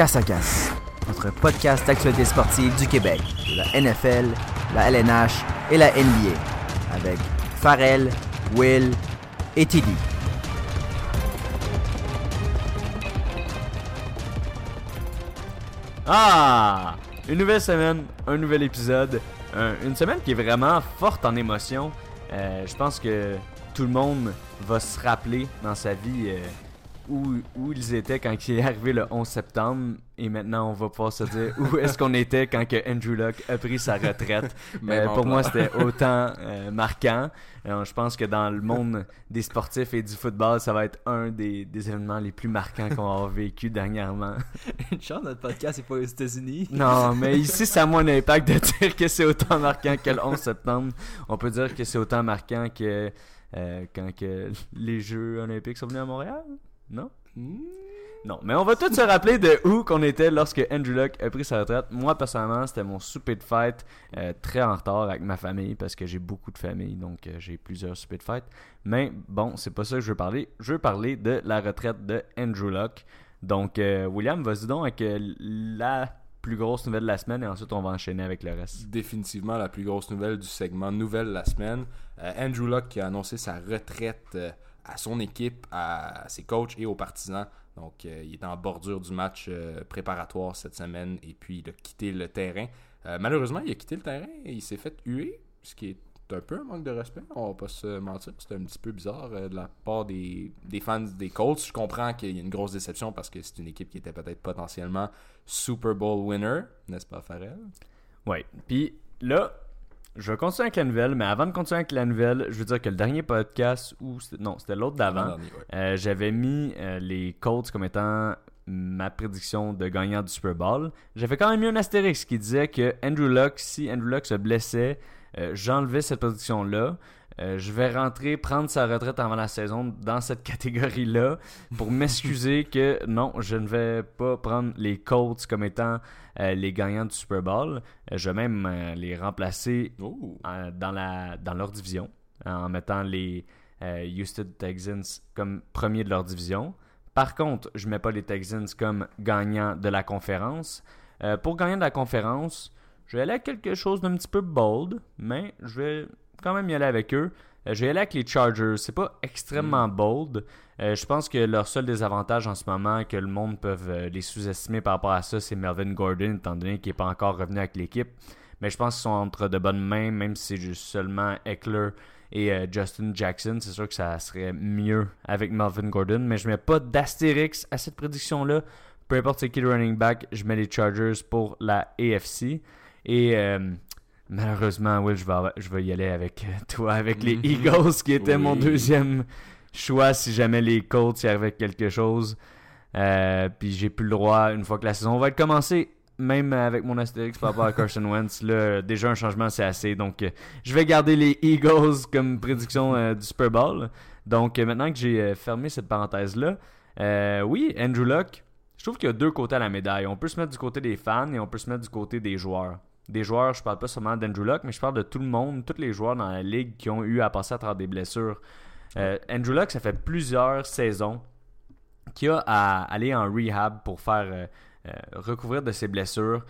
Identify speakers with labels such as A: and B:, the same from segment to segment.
A: Casse à Casse, notre podcast d'actualité sportive du Québec, de la NFL, la LNH et la NBA, avec Farrell, Will et Tilly.
B: Ah! Une nouvelle semaine, un nouvel épisode. un- une semaine qui est vraiment forte en émotions. Euh, je pense que tout le monde va se rappeler dans sa vie euh, où, où ils étaient quand il est arrivé le 11 septembre. Et maintenant, on va pouvoir se dire où est-ce qu'on était quand que Andrew Luck a pris sa retraite.
C: Même
B: Euh, pour moi, c'était autant euh, marquant. Euh, je pense que dans le monde des sportifs et du football, ça va être un des, des événements les plus marquants qu'on a vécu dernièrement.
C: Une chance, notre podcast n'est pas aux États-Unis.
B: Non, mais ici, ça a moins d'impact de dire que c'est autant marquant que le 11 septembre. On peut dire que c'est autant marquant que euh, quand que les Jeux olympiques sont venus à Montréal. Non? Non, mais on va tous se rappeler de où qu'on était lorsque Andrew Luck a pris sa retraite. Moi, personnellement, c'était mon souper de fête euh, très en retard avec ma famille parce que j'ai beaucoup de famille, donc euh, j'ai plusieurs soupers de fête. Mais bon, c'est pas ça que je veux parler. Je veux parler de la retraite de Andrew Luck. Donc, euh, William, vas-y donc avec la plus grosse nouvelle de la semaine et ensuite on va enchaîner avec le reste.
C: Définitivement la plus grosse nouvelle du segment Nouvelle de la semaine. Andrew Luck qui a annoncé sa retraite à son équipe, à ses coachs et aux partisans. Donc, euh, il est en bordure du match euh, préparatoire cette semaine et puis il a quitté le terrain. Euh, malheureusement, il a quitté le terrain et il s'est fait huer, ce qui est un peu un manque de respect, on va pas se mentir. C'était un petit peu bizarre de la part des, fans des Colts. Je comprends qu'il y a une grosse déception parce que c'est une équipe qui était peut-être potentiellement Super Bowl winner, n'est-ce pas, Farrell?
B: Ouais. Puis là, je vais continuer avec la nouvelle, mais avant de continuer avec la nouvelle, je veux dire que le dernier podcast, ou non, c'était l'autre d'avant,
C: ouais.
B: Euh, j'avais mis euh, les Colts comme étant ma prédiction de gagnant du Super Bowl. J'avais quand même mis un astérix qui disait que Andrew Luck, si Andrew Luck se blessait, euh, j'enlevais cette prédiction-là. Euh, je vais rentrer, prendre sa retraite avant la saison dans cette catégorie-là pour m'excuser que non, je ne vais pas prendre les Colts comme étant euh, les gagnants du Super Bowl. Euh, je vais même les remplacer
C: Oh.
B: dans, la, dans leur division en mettant les Houston Texans comme premier de leur division. Par contre, je mets pas les Texans comme gagnants de la conférence. Pour gagner de la conférence, je vais aller avec quelque chose d'un petit peu bold, mais je vais quand même y aller avec eux. Euh, je vais y aller avec les Chargers. C'est pas extrêmement bold. Euh, je pense que leur seul désavantage en ce moment, que le monde peut euh, les sous-estimer par rapport à ça, c'est Melvin Gordon, étant donné qu'il n'est pas encore revenu avec l'équipe. Mais je pense qu'ils sont entre de bonnes mains, même si c'est juste seulement Eckler et Justin Jackson. C'est sûr que ça serait mieux avec Melvin Gordon, mais je mets pas d'astérix à cette prédiction-là. Peu importe c'est qui le running back, je mets les Chargers pour la AFC. Et malheureusement, Will, je vais, je vais y aller avec euh, toi, avec les
C: Mhm.
B: Eagles, qui était mon deuxième choix si jamais les Colts y arrivaient quelque chose. Euh, puis j'ai plus le droit, une fois que la saison va être commencée, même avec mon astérix par rapport à Carson Wentz, là, déjà un changement c'est assez. Donc euh, je vais garder les Eagles comme prédiction euh, du Super Bowl. Donc maintenant que j'ai fermé cette parenthèse-là, oui, Andrew Luck, je trouve qu'il y a deux côtés à la médaille. On peut se mettre du côté des fans et on peut se mettre du côté des joueurs. Des joueurs, je parle pas seulement d'Andrew Luck, mais je parle de tout le monde, tous les joueurs dans la ligue qui ont eu à passer à travers des blessures. Euh, Andrew Luck, ça fait plusieurs saisons qu'il a à aller en rehab pour faire euh, euh, recouvrir de ses blessures.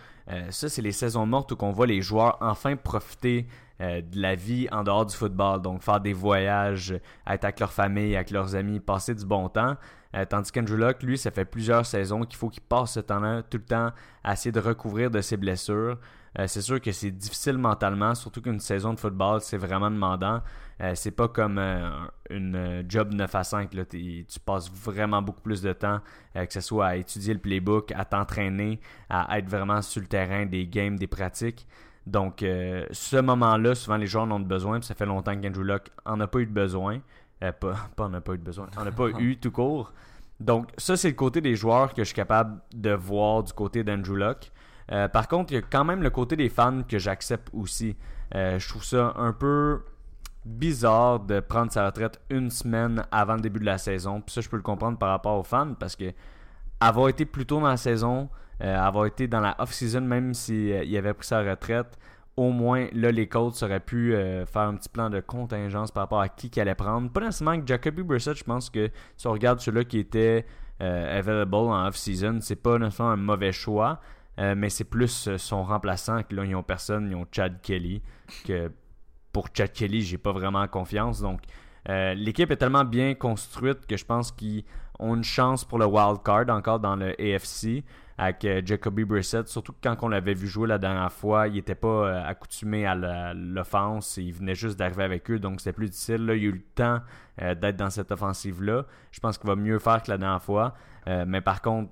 B: Ça, c'est les saisons mortes où on voit les joueurs enfin profiter de la vie en dehors du football. Donc, faire des voyages, être avec leur famille, avec leurs amis, passer du bon temps. Euh, tandis qu'Andrew Luck, lui, ça fait plusieurs saisons qu'il faut qu'il passe ce temps-là tout le temps à essayer de recouvrir de ses blessures. Euh, c'est sûr que c'est difficile mentalement, surtout qu'une saison de football, c'est vraiment demandant. Euh, c'est pas comme euh, une euh, job 9 à 5. Là. Tu passes vraiment beaucoup plus de temps, que ce soit à étudier le playbook, à t'entraîner, à être vraiment sur le terrain des games, des pratiques. Donc, ce moment-là, souvent les joueurs en ont besoin, puis ça fait longtemps qu'Andrew Luck en a pas eu de besoin. Pas, pas en a pas eu de besoin, en a pas eu tout court. Donc, ça, c'est le côté des joueurs que je suis capable de voir du côté d'Andrew Luck. Euh, par contre, il y a quand même le côté des fans que j'accepte aussi. Euh, je trouve ça un peu bizarre de prendre sa retraite une semaine avant le début de la saison. Puis ça, je peux le comprendre par rapport aux fans parce que avoir été plus tôt dans la saison, euh, avoir été dans la off-season, même s'il avait pris sa retraite, au moins, là, les Colts auraient pu faire un petit plan de contingence par rapport à qui qu'il allait prendre. Pas nécessairement que Jacoby Brissett, je pense que si on regarde ceux-là qui étaient euh, available en off-season, c'est pas nécessairement un mauvais choix, euh, mais c'est plus euh, son remplaçant que là, ils ont personne, ils ont Chad Kelly, que pour Chad Kelly, j'ai pas vraiment confiance. Donc, euh, l'équipe est tellement bien construite que je pense qu'ils ont une chance pour le wild card encore dans le AFC avec Jacoby Brissett. Surtout quand on l'avait vu jouer la dernière fois, il n'était pas accoutumé à l'offense. Il venait juste d'arriver avec eux, donc c'était plus difficile. Là, il a eu le temps d'être dans cette offensive-là. Je pense qu'il va mieux faire que la dernière fois. Mais par contre,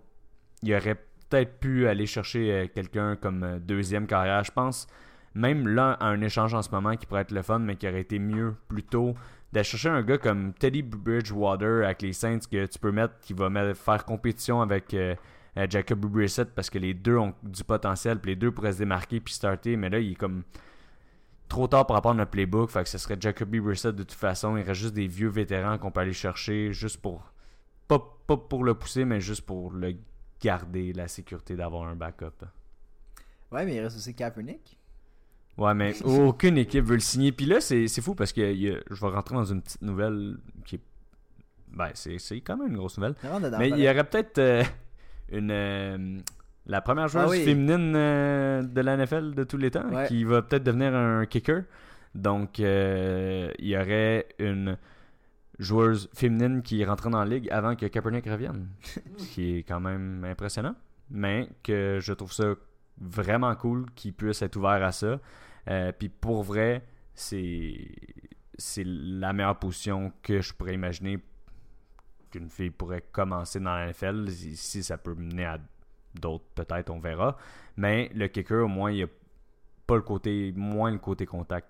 B: il aurait peut-être pu aller chercher euh, quelqu'un comme euh, deuxième carrière. Je pense même là un échange en ce moment qui pourrait être le fun, mais qui aurait été mieux plus tôt d'aller chercher un gars comme Teddy Bridgewater avec les Saints que tu peux mettre qui va faire compétition avec euh, euh, Jacob Brissett parce que les deux ont du potentiel puis les deux pourraient se démarquer puis starter mais là il est comme trop tard pour apprendre le playbook fait que ce serait Jacoby Brissett de toute façon il reste juste des vieux vétérans qu'on peut aller chercher juste pour pas pour le pousser mais juste pour le garder la sécurité d'avoir un backup
A: Ouais, mais il reste aussi Kaepernick.
B: Ouais, mais aucune équipe veut le signer. Puis là, c'est fou parce que il y a- je vais rentrer dans une petite nouvelle qui est. Ben, c'est quand même une grosse nouvelle.
A: Dedans,
B: mais il y aurait peut-être euh, une. euh, la première joueuse
A: Ah oui.
B: féminine euh, de la NFL de tous les temps
A: Ouais.
B: qui va peut-être devenir un kicker. Donc, il y aurait une joueuse féminine qui rentrait dans la ligue avant que Kaepernick revienne. Ce qui est quand même impressionnant. Mais que je trouve ça vraiment cool qu'il puisse être ouvert à ça. Euh, Puis pour vrai, c'est c'est la meilleure position que je pourrais imaginer qu'une fille pourrait commencer dans la NFL. Si ça peut mener à d'autres, peut-être, on verra. Mais le kicker, au moins, il y a pas le côté, moins le côté contact.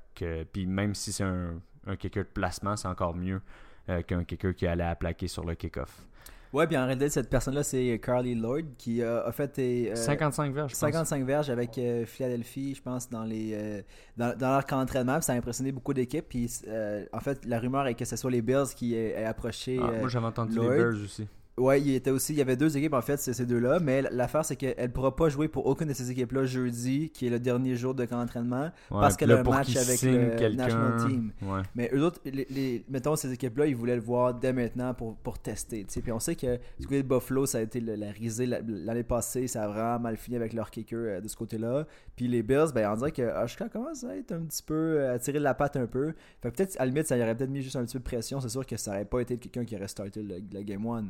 B: Puis même si c'est un, un kicker de placement, c'est encore mieux euh, qu'un kicker qui allait à plaquer sur le kick-off.
A: Ouais, puis en réalité, cette personne-là, c'est Carly Lloyd qui euh, a fait euh,
B: 55 verges, je pense.
A: 55 verges avec euh, Philadelphie, je pense, dans les euh, dans, dans leur camp d'entraînement. Ça a impressionné beaucoup d'équipes. Puis euh, en fait, la rumeur est que ce soit les Bills qui aient, approché.
B: Ah,
A: euh,
B: moi, j'avais entendu
A: Lloyd.
B: les Bears aussi.
A: Ouais, il était aussi. Il y avait deux équipes en fait, ces deux-là. Mais l'affaire, c'est qu'elle ne pourra pas jouer pour aucune de ces équipes-là jeudi, qui est le dernier jour de camp d'entraînement.
B: Ouais,
A: Parce qu'elle a un match avec le national team.
B: Ouais.
A: Mais eux autres, les, les- mettons ces équipes-là, ils voulaient le voir dès maintenant pour, pour tester. tu sais. Puis on sait que du côté de Buffalo, ça a été le- la risée la- l'année passée. Ça a vraiment mal fini avec leur kicker euh, de ce côté-là. Puis les Bills, ben, on dirait que Ashka commence à être un petit peu euh, à tirer de la patte un peu. Fait peut-être, à la limite, ça y aurait peut-être mis juste un petit peu de pression. C'est sûr que ça aurait pas été quelqu'un qui aurait starté le, le Game 1.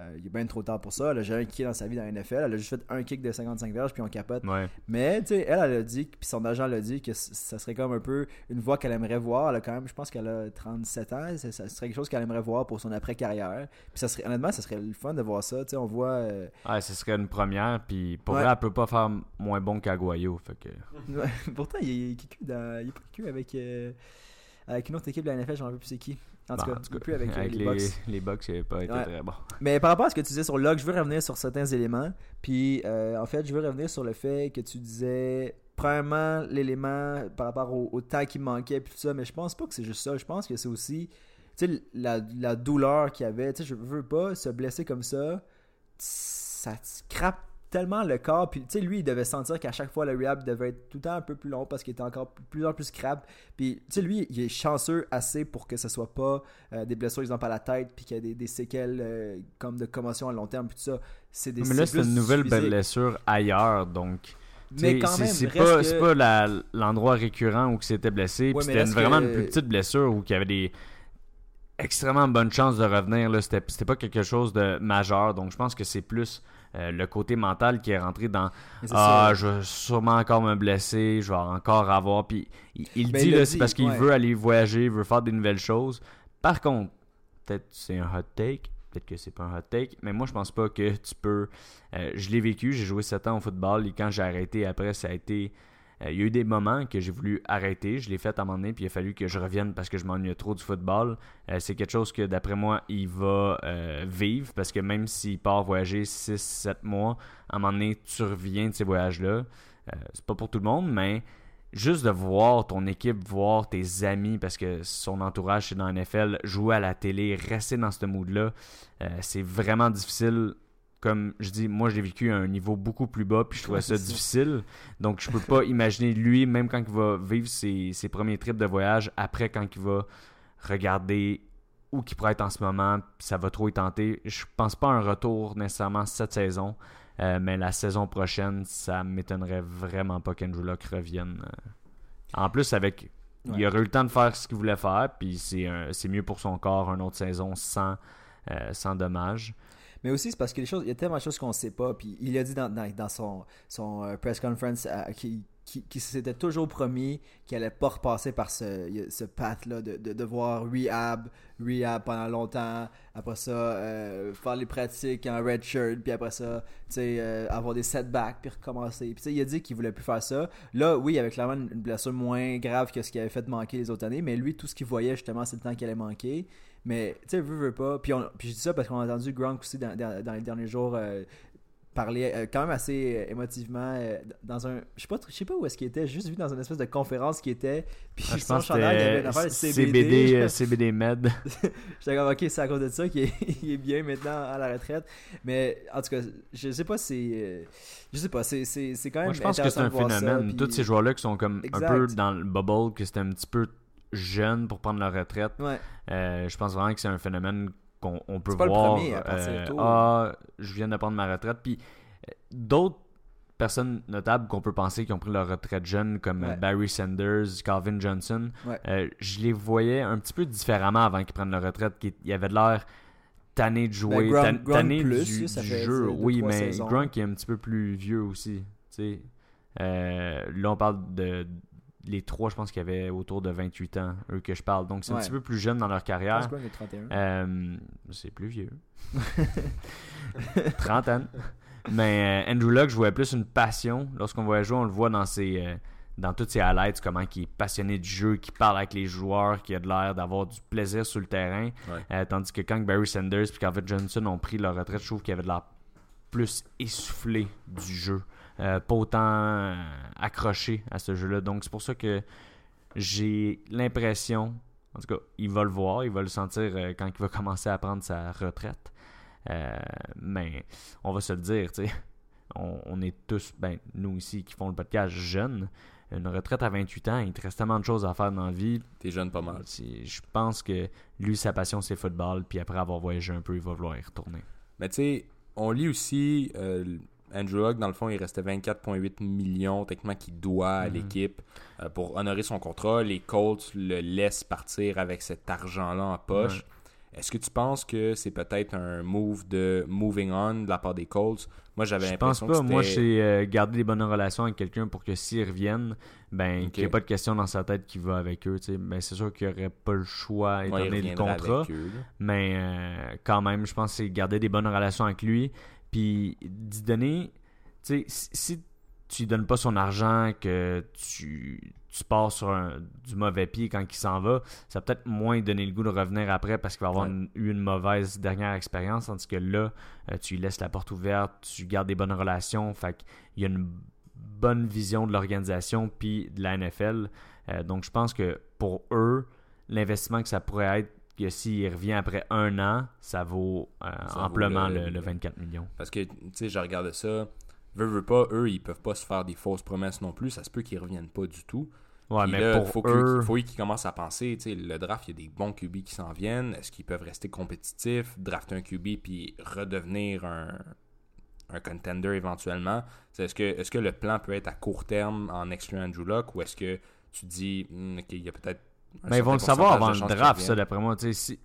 A: Euh, il est bien trop tard pour ça. Elle a jamais kické dans sa vie dans la NFL. Elle a juste fait un kick de 55 verges, puis on capote.
B: Ouais.
A: Mais, tu sais, elle, elle a dit, puis son agent l'a dit, que ça serait comme un peu une voie qu'elle aimerait voir. Elle a quand même, je pense qu'elle a 37 ans. Ça, ça serait quelque chose qu'elle aimerait voir pour son après-carrière. Puis ça serait, honnêtement, ça serait le fun de voir ça. Tu sais, on voit. euh,
B: Ouais, ce serait une première, puis pour
A: Ouais.
B: vrai, elle peut pas faire moins bon qu'Aguayo. Fait que...
A: ouais, pourtant, il est dans- il est pas kické avec, euh, avec une autre équipe de la NFL, je m'en rappelle plus c'est qui. En tout
B: Bon,
A: cas, plus avec, les,
B: les,
A: Bucks.
B: les Bucks, il pas été
A: Ouais.
B: très bon.
A: Mais par rapport à ce que tu disais sur Locke, je veux revenir sur certains éléments. Puis, euh, en fait, je veux revenir sur le fait que tu disais, premièrement, l'élément par rapport au, au temps qui me manquait, puis tout ça. Mais je pense pas que c'est juste ça. Je pense que c'est aussi, tu sais, la, la douleur qu'il y avait. Tu sais, je veux pas se blesser comme ça. Ça te crappe tellement le corps. Puis, tu sais, lui, il devait sentir qu'à chaque fois, le rehab devait être tout le temps un peu plus long parce qu'il était encore plus en plus crap. Puis, tu sais, lui, il est chanceux assez pour que ce soit pas euh, des blessures, exemple, à la tête, puis qu'il y ait des, des séquelles euh, comme de commotion à long terme, puis tout ça. C'est des
B: Mais là,
A: c'est
B: une nouvelle
A: physique.
B: blessure ailleurs, donc.
A: Mais quand même,
B: c'est pas,
A: que-
B: pas la- l'endroit récurrent où il s'était blessé.
A: Ouais,
B: c'était vraiment
A: que-
B: une plus petite blessure où il y avait des extrêmement bonnes chances de revenir. Là. C'était, c'était pas quelque chose de majeur. Donc je pense que c'est plus euh, le côté mental qui est rentré dans Ah, je vais sûrement encore me blesser, je vais encore avoir. Puis il, il
A: Ben,
B: dit,
A: dit,
B: c'est parce qu'il
A: ouais.
B: veut aller voyager, il veut faire des nouvelles choses. Par contre, peut-être c'est un hot take, peut-être que c'est pas un hot take, mais moi je pense pas que tu peux. euh, je l'ai vécu, j'ai joué 7 ans au football et quand j'ai arrêté après, ça a été. Euh, il y a eu des moments que j'ai voulu arrêter, je l'ai fait à un moment donné, puis il a fallu que je revienne parce que je m'ennuyais trop du football. Euh, c'est quelque chose que d'après moi, il va euh, vivre parce que même s'il part voyager 6-7 mois, à un moment donné, tu reviens de ces voyages-là. C'est pas pour tout le monde, mais juste de voir ton équipe, voir tes amis, parce que son entourage, c'est dans la NFL, jouer à la télé, rester dans ce mood-là, c'est vraiment difficile. Comme je dis, moi, j'ai vécu à un niveau beaucoup plus bas, puis je trouvais ça difficile. Donc, je peux pas imaginer lui, même quand il va vivre ses, ses premiers trips de voyage, après quand il va regarder où qu'il pourrait être en ce moment, puis ça va trop y tenter. Je pense pas un retour nécessairement cette saison, euh, mais la saison prochaine, ça m'étonnerait vraiment pas qu'Andrew Luck revienne. euh. En plus, avec il aurait eu le temps de faire ce qu'il voulait faire, puis c'est mieux pour son corps une autre saison sans, euh, sans dommage.
A: Mais aussi, c'est parce que les choses, il y a tellement de choses qu'on sait pas. Puis il a dit dans, dans, son, son euh, press conference euh, qu'il qui, qui s'était toujours promis qu'il allait pas repasser par ce, ce path-là de, de devoir rehab, rehab pendant longtemps. Après ça, euh, faire les pratiques en red shirt. Puis après ça, euh, avoir des setbacks. Puis recommencer. Puis il a dit qu'il voulait plus faire ça. Là, oui, il avait clairement une blessure moins grave que ce qu'il avait fait manquer les autres années. Mais lui, tout ce qu'il voyait, justement, c'est le temps qu'il allait manquer. Mais, tu sais, veut, veut pas. Puis, on- puis je dis ça parce qu'on a entendu Gronk aussi dans, dans- dans les derniers jours euh, parler euh, quand même assez euh, émotivement dans un. Je sais pas, je sais pas où est-ce qu'il était, juste vu dans une espèce de conférence qui était. Puis
B: Ah, je
A: son
B: pense que
A: chandail, il y avait une affaire de
B: c'était
A: CBD.
B: CBD, CBD Med.
A: J'étais comme, ok, c'est à cause de ça qu'il est, il est bien maintenant à la retraite. Mais en tout cas, je sais pas si. je sais pas, c'est, quand même.
B: Moi, je pense que c'est un
A: ça,
B: phénomène.
A: puis-
B: Tous ces joueurs-là qui sont comme
A: Exact.
B: un peu dans le bubble, que c'était un petit peu jeune pour prendre leur retraite.
A: Ouais.
B: Euh, je pense vraiment que c'est un phénomène qu'on on peut
A: C'est pas le
B: voir.
A: premier à
B: euh,
A: tôt.
B: ah, je viens de prendre ma retraite. Puis euh, d'autres personnes notables qu'on peut penser qui ont pris leur retraite jeune, comme euh,
A: Ouais.
B: Barry Sanders, Calvin Johnson,
A: Ouais.
B: euh, je les voyais un petit peu différemment avant qu'ils prennent leur retraite. qu'ils- Ils avaient de l'air tannés de jouer,
A: Ben, Gronk-
B: tan-
A: Gronk
B: tannés
A: plus,
B: du,
A: ça
B: du
A: fait,
B: jeu.
A: deux,
B: oui, mais. Gronk est un petit peu plus vieux aussi. sais. Euh, là, on parle de les trois, je pense qu'il y avait autour de 28 ans, eux que je parle. Donc, c'est un petit peu plus jeune dans leur carrière.
A: que Gronk est 31.
B: Euh, c'est plus vieux. Trentaine. Mais euh, Andrew Luck, je voyais plus une passion. Lorsqu'on voyait jouer, on le voit dans ses, euh, dans toutes ses highlights, comment il est passionné du jeu, qui parle avec les joueurs, qui a de l'air d'avoir du plaisir sur le terrain.
C: Ouais.
B: Tandis que quand Barry Sanders et Calvin Johnson ont pris leur retraite, je trouve qu'il y avait de l'air plus essoufflé du jeu. Euh, pas autant euh, accroché à ce jeu-là. Donc c'est pour ça que j'ai l'impression, en tout cas, il va le voir, il va le sentir euh, quand il va commencer à prendre sa retraite. Euh, mais on va se le dire, tu sais, on, on est tous, ben, nous ici qui font le podcast jeunes, une retraite à 28 ans, il te reste tellement de choses à faire dans la vie.
C: T'es jeune pas mal.
B: Je pense que lui, sa passion, c'est le football, puis après avoir voyagé un peu, il va vouloir y retourner.
C: Mais tu sais, on lit aussi euh, Andrew Luck, dans le fond, il restait 24,8 millions techniquement qu'il doit à
B: Mhm.
C: l'équipe euh, pour honorer son contrat. Les Colts le laissent partir avec cet argent-là en poche. Est-ce que tu penses que c'est peut-être un move de moving on de la part des Colts? Moi, j'avais
B: Je pense
C: l'impression
B: pas.
C: que
B: Moi, c'est euh, garder des bonnes relations avec quelqu'un pour que s'ils reviennent, ben, qu'il n'y ait pas de question dans sa tête qui va avec eux. Ben, c'est sûr qu'il n'y aurait pas le choix étant
C: Ouais,
B: donné le contrat.
C: eux.
B: Mais euh, quand même, je pense que c'est garder des bonnes relations avec lui. Puis d'y donner, tu sais, si, tu lui donnes pas son argent, que tu, tu pars sur un- du mauvais pied quand il s'en va, ça va peut-être moins donner le goût de revenir après parce qu'il va avoir
C: Ouais.
B: une- eu une mauvaise dernière expérience. Tandis que là, euh, tu lui laisses la porte ouverte, tu gardes des bonnes relations. Fait qu'il y a une bonne vision de l'organisation puis de la NFL. Euh, donc je pense que pour eux, l'investissement que ça pourrait être que s'il revient après un an, ça vaut euh,
C: Ça vaut
B: amplement
C: le-
B: le, le 24 millions.
C: Parce que, tu sais, je regardais ça. Veux, veux pas, eux, ils peuvent pas se faire des fausses promesses non plus. Ça se peut qu'ils reviennent pas du tout.
B: Ouais,
C: Puis
B: mais
C: là,
B: pour
C: faut
B: eux,
C: qu'il faut qu'ils commencent à penser, tu sais, le draft, il y a des bons QB qui s'en viennent. Est-ce qu'ils peuvent rester compétitifs, drafter un QB puis redevenir un, un contender éventuellement? Est-ce que, est que le plan peut être à court terme en excluant Andrew Luck ou est-ce que tu dis, Hmm, OK, il y a peut-être.
B: Mais ils vont le savoir avant le draft, ça, d'après moi. Si,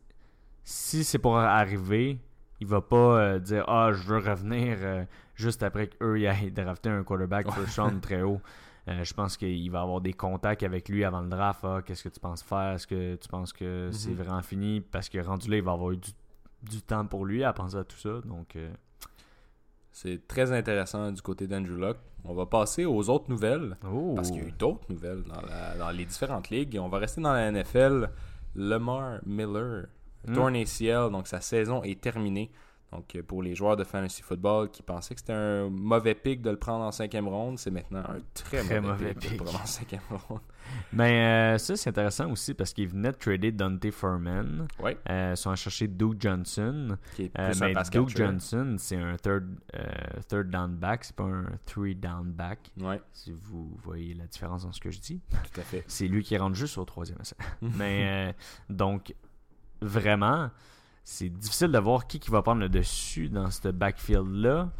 B: si c'est pour arriver, il va pas euh, dire Ah, je veux revenir euh, juste après qu'eux aient drafté un quarterback first round très haut. Euh, je pense qu'il va avoir des contacts avec lui avant le draft. Ah, Qu'est-ce que tu penses faire? Est-ce que tu penses que c'est
C: Mhm.
B: vraiment fini Parce que rendu là, il va avoir eu du, du temps pour lui à penser à tout ça. Donc, euh,
C: C'est très intéressant du côté d'Andrew Luck. On va passer aux autres nouvelles.
B: oh.
C: Parce qu'il y a eu d'autres nouvelles dans, la- dans les différentes ligues. Et on va rester dans la NFL. Lamar Miller,
B: Hmm.
C: torn ACL, donc sa saison est terminée. Donc euh, pour les joueurs de fantasy football qui pensaient que c'était un mauvais pick de le prendre en cinquième ronde, c'est maintenant un très,
B: Très
C: mauvais, de
B: pick.
C: le prendre en cinquième ronde.
B: Mais euh, ça, c'est intéressant aussi parce qu'il venait de trader Dante Furman.
C: Ouais,
B: Euh, ils sont allés chercher Duke Johnson.
C: qui est
B: Euh,
C: plus un
B: mais
C: pass
B: Duke. Johnson, c'est un third, third down back, c'est pas un three down back.
C: Ouais,
B: Si vous voyez la différence dans ce que je dis,
C: tout à fait.
B: c'est lui qui rentre juste au troisième essai. mais donc, vraiment, c'est difficile de voir qui, qui va prendre le dessus dans ce backfield-là.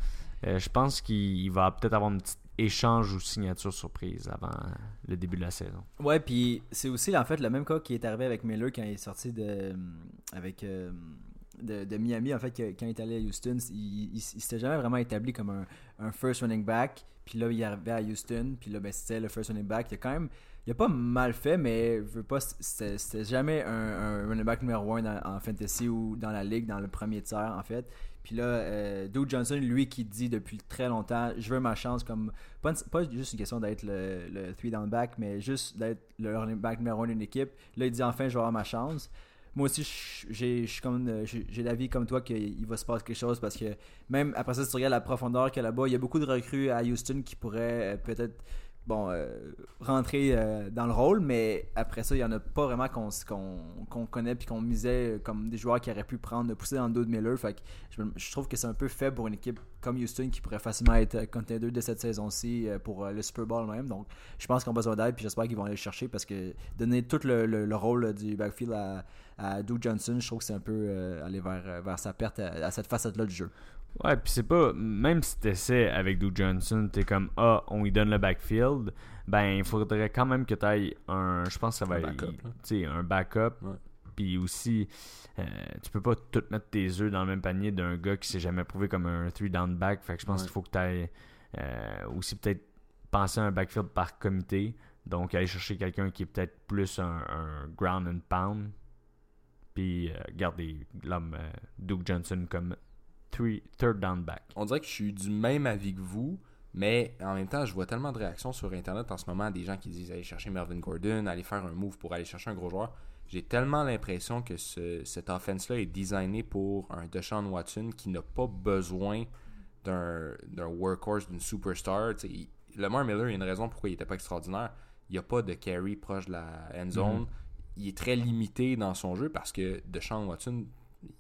B: Euh, je pense qu'il va peut-être avoir une petite échange ou signature surprise avant le début de la saison.
A: Ouais, puis c'est aussi en fait le même cas qui est arrivé avec Miller quand il est sorti de avec euh, de, Miami en fait quand il est allé à Houston, il, il, s'était jamais vraiment établi comme un, un first running back. Puis là il est arrivé à Houston, puis là ben, c'était le first running back. Il a quand même il a pas mal fait, mais c'était jamais un, un running back numéro 1 en fantasy ou dans la ligue dans le premier tiers en fait. Puis là, euh, Johnson, lui qui dit depuis très longtemps, je veux ma chance comme pas, juste une question d'être le, three down back, mais juste d'être le running back numéro un d'une équipe. Là, il dit enfin, je vais avoir ma chance. Moi aussi, euh, j'ai j'ai l'avis comme toi qu'il va se passer quelque chose parce que même après ça, si tu regardes la profondeur qu'il y a là-bas, il y a beaucoup de recrues à Houston qui pourraient euh, peut-être bon euh, rentrer euh, dans le rôle, mais après ça, il y en a pas vraiment qu'on qu'on qu'on connaît puis qu'on misait euh, comme des joueurs qui auraient pu prendre, pousser dans le dos de Miller. Fait que je, trouve que c'est un peu faible pour une équipe comme Houston qui pourrait facilement être contender de cette saison-ci pour le Super Bowl même. Donc, je pense qu'ils ont besoin d'aide puis j'espère qu'ils vont aller le chercher parce que donner tout le, le- le rôle du backfield à, à Duke Johnson, je trouve que c'est un peu aller vers, vers sa perte à, à cette facette-là du jeu.
B: Ouais, puis c'est pas. Même si t'essaies avec Duke Johnson, t'es comme Ah, on lui donne le backfield, ben il faudrait quand même que t'ailles un. Je pense que ça va être. sais, un backup. Puis aussi, euh, tu peux pas tout mettre tes œufs dans le même panier d'un gars qui s'est jamais prouvé comme un three down back. Fait que je pense
C: Ouais.
B: qu'il faut que t'ailles euh, aussi peut-être penser à un backfield par comité. Donc aller chercher quelqu'un qui est peut-être plus un, un ground and pound. Puis euh, garder l'homme euh, Duke Johnson comme three, third down back.
C: On dirait que je suis du même avis que vous, mais en même temps, je vois tellement de réactions sur Internet en ce moment, des gens qui disent aller chercher Melvin Gordon, aller faire un move pour aller chercher un gros joueur. J'ai tellement l'impression que ce, cette offense-là est designée pour un Deshaun Watson qui n'a pas besoin d'un workhorse, d'une superstar. Il- Lamar Miller, il y a une raison pourquoi il n'était pas extraordinaire. Il n'y a pas de carry proche de la end zone.
B: Mhm.
C: Il est très limité dans son jeu parce que Deshaun Watson,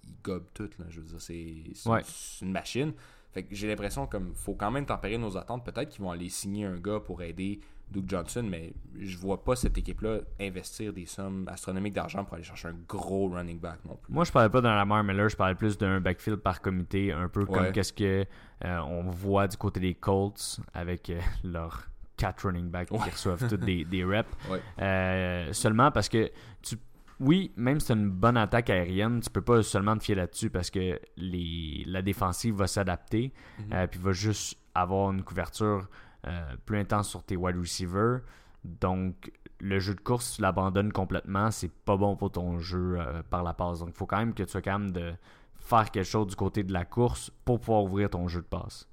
C: il gobe tout. Là, je veux dire, c'est
B: Ouais.
C: une, machine. Fait que j'ai l'impression comme faut quand même tempérer nos attentes. Peut-être qu'ils vont aller signer un gars pour aider Duke Johnson, mais je vois pas cette équipe-là investir des sommes astronomiques d'argent pour aller chercher un gros running back non plus.
B: Moi, je parlais pas d'un Lamar Miller, je parlais plus d'un backfield par comité, un peu comme qu'est-ce que euh, on voit du côté des Colts avec euh, leurs quatre running backs qui reçoivent tous des, des reps.
C: Ouais.
B: Euh, seulement parce que tu oui, même si c'est une bonne attaque aérienne, tu peux pas seulement te fier là-dessus parce que les, la défensive va s'adapter euh, puis va juste avoir une couverture euh, plus intense sur tes wide receivers. Donc, le jeu de course, si tu l'abandonnes complètement, c'est pas bon pour ton jeu euh, par la passe. Donc, il faut quand même que tu sois capable de faire quelque chose du côté de la course pour pouvoir ouvrir ton jeu de passe.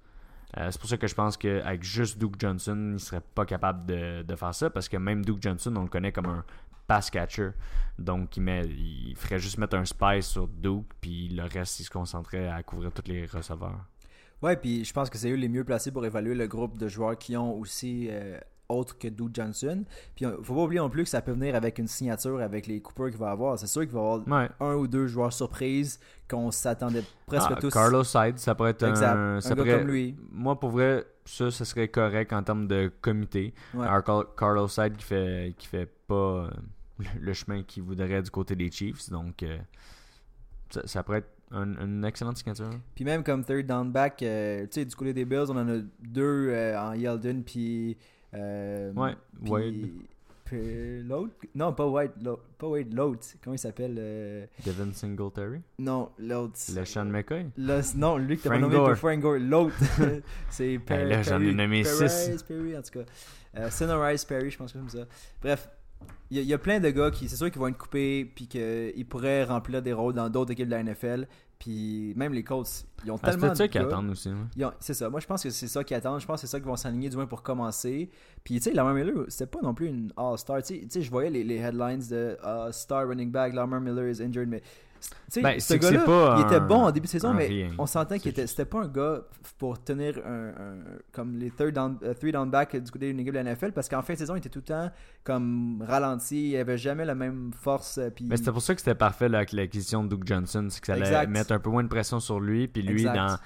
B: Euh, c'est pour ça que je pense qu'avec juste Duke Johnson, il serait pas capable de, de faire ça parce que même Duke Johnson, on le connaît comme un pass catcher. Donc, il, met, il ferait juste mettre un spice sur Duke, puis le reste, il se concentrait à couvrir tous les receveurs.
A: Ouais, puis je pense que c'est eux les mieux placés pour évaluer le groupe de joueurs qui ont aussi euh, autre que Duke Johnson. Puis euh, faut pas oublier non plus que ça peut venir avec une signature avec les Cooper qu'il va avoir. C'est sûr qu'il va y avoir
B: Ouais.
A: un ou deux joueurs surprises qu'on s'attendait presque
B: Ah,
A: tous.
B: Carlos Hyde, ça pourrait être
A: Exact.
B: un.
A: Un
B: ça
A: gars
B: pourrait-
A: comme lui.
B: Moi, pour vrai, ça, ça serait correct en termes de comité.
A: Ouais.
B: Alors, Carlos Hyde qui fait, qui fait pas euh, le- le chemin qu'il voudrait du côté des Chiefs. Donc, euh, ça, ça pourrait être un- une excellente signature.
A: Puis même comme third down back, euh, tu sais, du côté des Bills, on en a deux euh, en Yeldon, puis.
B: Ouais,
A: puis-
B: Wade.
A: puis l'autre Non, pas Wade, pas Wade, l'autre. Comment il s'appelle
B: Devin Singletary?
A: Non, l'autre.
B: Le Sean McCoy?
A: C- non, lui que t'as pas nommé pour Frank Gore. L'autre, c'est Perry.
B: là, j'en ai nommé six.
A: Perry, en tout cas. Sunrise Perry, je pense que c'est comme ça. Bref, il y, a- il y a plein de gars qui, c'est sûr qu'ils vont être coupés, puis qu'ils pourraient remplir des rôles dans d'autres équipes de la NFL. Puis même les Colts, ils ont
B: Ah, c'est
A: tellement
B: peut-être ça qu'ils attendent aussi. hein.
A: C'est ça. Moi, je pense que c'est ça qu'ils attendent. Je pense que c'est ça qu'ils vont s'aligner, du moins pour commencer. Puis, tu sais, Lamar Miller, c'était pas non plus une All-Star. Tu sais- tu sais, je voyais les, les headlines de ah, Star running back, Lamar Miller is injured. Mais,
B: Ben,
A: ce gars-là,
B: pas
A: il était bon en début de saison, mais
B: rien.
A: on s'entend qu'il était, c'était pas un gars pour tenir un, un- comme les third down, euh, three down back du côté d'une équipe de la NFL parce qu'en fin de saison, il était tout le temps comme ralenti. Il avait jamais la même force. euh, Puis...
B: Mais c'était pour ça que c'était parfait là, avec l'acquisition de Duke Johnson. C'est que ça allait
A: Exact.
B: mettre un peu moins de pression sur lui. Puis lui,
A: Exact.
B: dans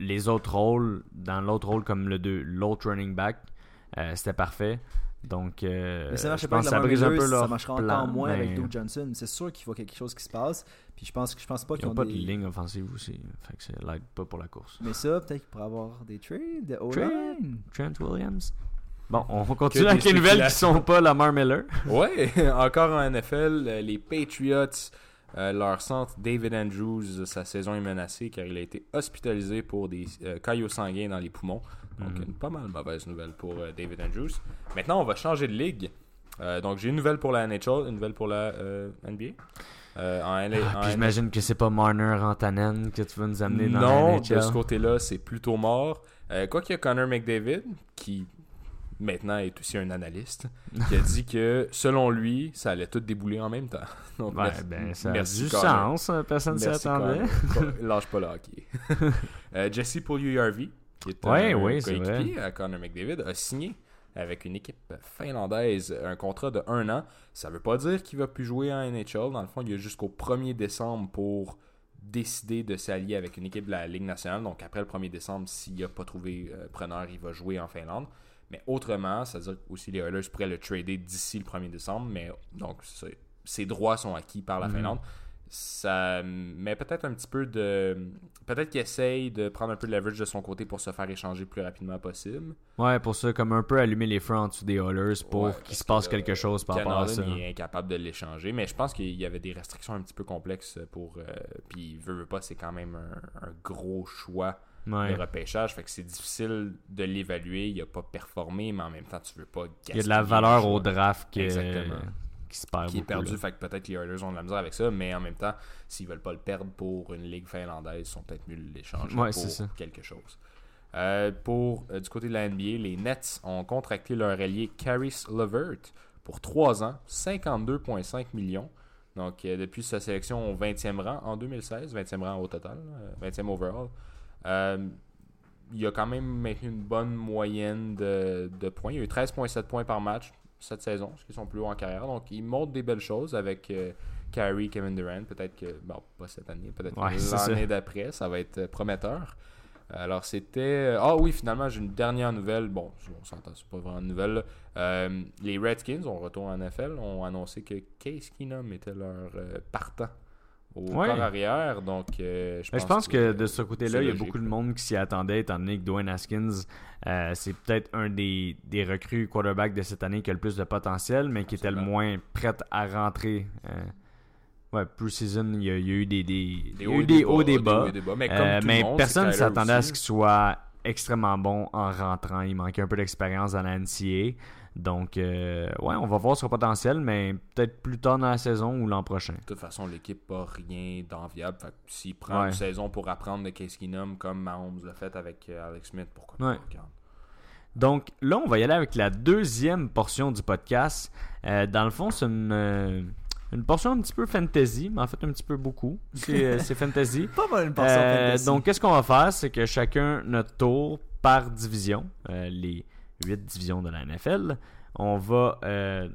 B: les autres rôles, dans l'autre rôle comme le deux- l'autre running back, euh, c'était parfait. Donc, euh,
A: Mais ça marche
B: je
A: pas
B: pense
A: avec
B: que ça
A: Lamar
B: brise un peu
A: ça
B: leur
A: marchera
B: plan,
A: encore moins avec Duke Johnson. C'est sûr qu'il faut quelque chose qui se passe. Puis je pense, je pense pas
B: Ils
A: qu'ils ont
B: pas
A: des...
B: de ligne offensive aussi. Fait que ça l'aide pas pour la course.
A: Mais ça, peut-être qu'il pourrait avoir des trades, de.
B: Trent Williams? Bon, on continue avec les nouvelles qui sont pas Lamar Miller.
C: Ouais, encore en NFL, euh, les Patriots, euh, leur centre David Andrews, sa saison est menacée car il a été hospitalisé pour des euh, caillots sanguins dans les poumons. Donc,
B: Mhm.
C: une pas mal mauvaise nouvelle pour euh, David Andrews. Maintenant, on va changer de ligue. Euh, donc, j'ai une nouvelle pour la NHL, une nouvelle pour la euh, NBA.
B: Ah, j'imagine que c'est pas Marner Rantanen que tu vas nous amener dans
C: non,
B: la
C: de
B: NHL.
C: ce côté-là, c'est plutôt mort. Quoi qu'il y a Connor McDavid, qui maintenant est aussi un analyste, qui a dit que selon lui, ça allait tout débouler en même temps. Donc,
B: Ouais,
C: merci-
B: ben, ça
C: merci,
B: a du sens. hein, Personne ne s'y attendait.
C: Lâche pas le hockey. Euh, Jesse Pouliou-Harvey, qui est
B: Ouais,
C: un
B: oui, c'est
C: coéquipier à Connor McDavid, a signé avec une équipe finlandaise un contrat de un an. Ça veut pas dire qu'il va plus jouer en NHL. Dans le fond, il y a jusqu'au 1er décembre pour décider de s'allier avec une équipe de la Ligue nationale. Donc après le 1er décembre, s'il n'a pas trouvé euh, preneur, il va jouer en Finlande. Mais autrement, c'est-à-dire que aussi les Oilers pourraient le trader d'ici le 1er décembre. Mais donc, ses droits sont acquis par la
B: Mhm.
C: Finlande. Ça met peut-être un petit peu de. Peut-être qu'il essaye de prendre un peu de leverage de son côté pour se faire échanger le plus rapidement possible.
B: Ouais, pour ça, comme un peu allumer les feux en dessous des Oilers pour
C: Ouais,
B: qu'il se passe
C: que,
B: quelque chose par rapport à ça.
C: il est incapable de l'échanger. Mais je pense qu'il y avait des restrictions un petit peu complexes pour. euh, puis, veut, veut pas, c'est quand même un, un gros choix
B: Ouais.
C: de repêchage. Fait que c'est difficile de l'évaluer. Il a pas performé, mais en même temps, tu veux pas
B: Il y a de la
C: gaspiller
B: valeur au draft que-
C: Exactement.
B: Qui se perd
C: qui est perdu.
B: là.
C: Fait que peut-être les Oilers ont de la misère avec ça, mais en même temps, s'ils veulent pas le perdre pour une ligue finlandaise, ils sont peut-être mieux l'échanger
B: Ouais,
C: pour
B: ça.
C: quelque chose. Euh, pour euh, du côté de la NBA, les Nets ont contracté leur allié Caris Levert pour 3 ans, 52,5 millions. Donc, euh, depuis sa sélection au 20e rang en 2016, 20e rang au total, euh, 20e overall. Il a quand même maintenu une bonne moyenne de, de points. Il a eu 13,7 points par match cette saison, ce qui est son plus haut en carrière. Donc, il montre des belles choses avec euh, Kyrie, Kevin Durant. Peut-être que, bon, pas cette année, peut-être
B: Ouais,
C: l'année d'après, ça va être euh, prometteur. Alors, c'était. Ah oui, finalement, j'ai une dernière nouvelle. Bon, on s'entend, c'est pas vraiment une nouvelle. Euh, les Redskins, on retourne en NFL, ont annoncé que Case Keenum était leur euh, partant au
B: Ouais.
C: corps arrière. Donc, euh, je pense,
B: je pense que de ce côté-là, il y a beaucoup de monde qui s'y attendait, étant donné que Dwayne Haskins, euh, c'est peut-être un des, des recrues quarterback de cette année qui a le plus de potentiel, mais qui était le moins prêt à rentrer. Euh, ouais, pre-season, il y, a, il y a eu des, des,
C: hauts
B: eu des hauts, des bas.
C: Mais, comme tout
B: mais
C: le monde,
B: personne ne s'attendait à ce qu'il soit extrêmement bon en rentrant. Il manquait un peu d'expérience dans la NCA. Donc, euh, ouais, on va voir son potentiel, mais peut-être plus tard dans la saison ou l'an prochain.
C: De toute façon, l'équipe n'a rien d'enviable. Fait que S'il prend
B: Ouais.
C: une saison pour apprendre de Case Keenum comme Mahomes l'a fait avec euh, Alex Smith, pourquoi
B: Ouais.
C: pas?
B: Donc là, on va y aller avec la deuxième portion du podcast. Euh, dans le fond, c'est une, euh, une portion un petit peu fantasy, mais en fait un petit peu beaucoup. C'est fantasy.
A: Pas mal une portion
B: Euh,
A: fantasy.
B: donc, qu'est-ce qu'on va faire? C'est que chacun, notre tour par division, euh, les huit divisions de la NFL, on va euh,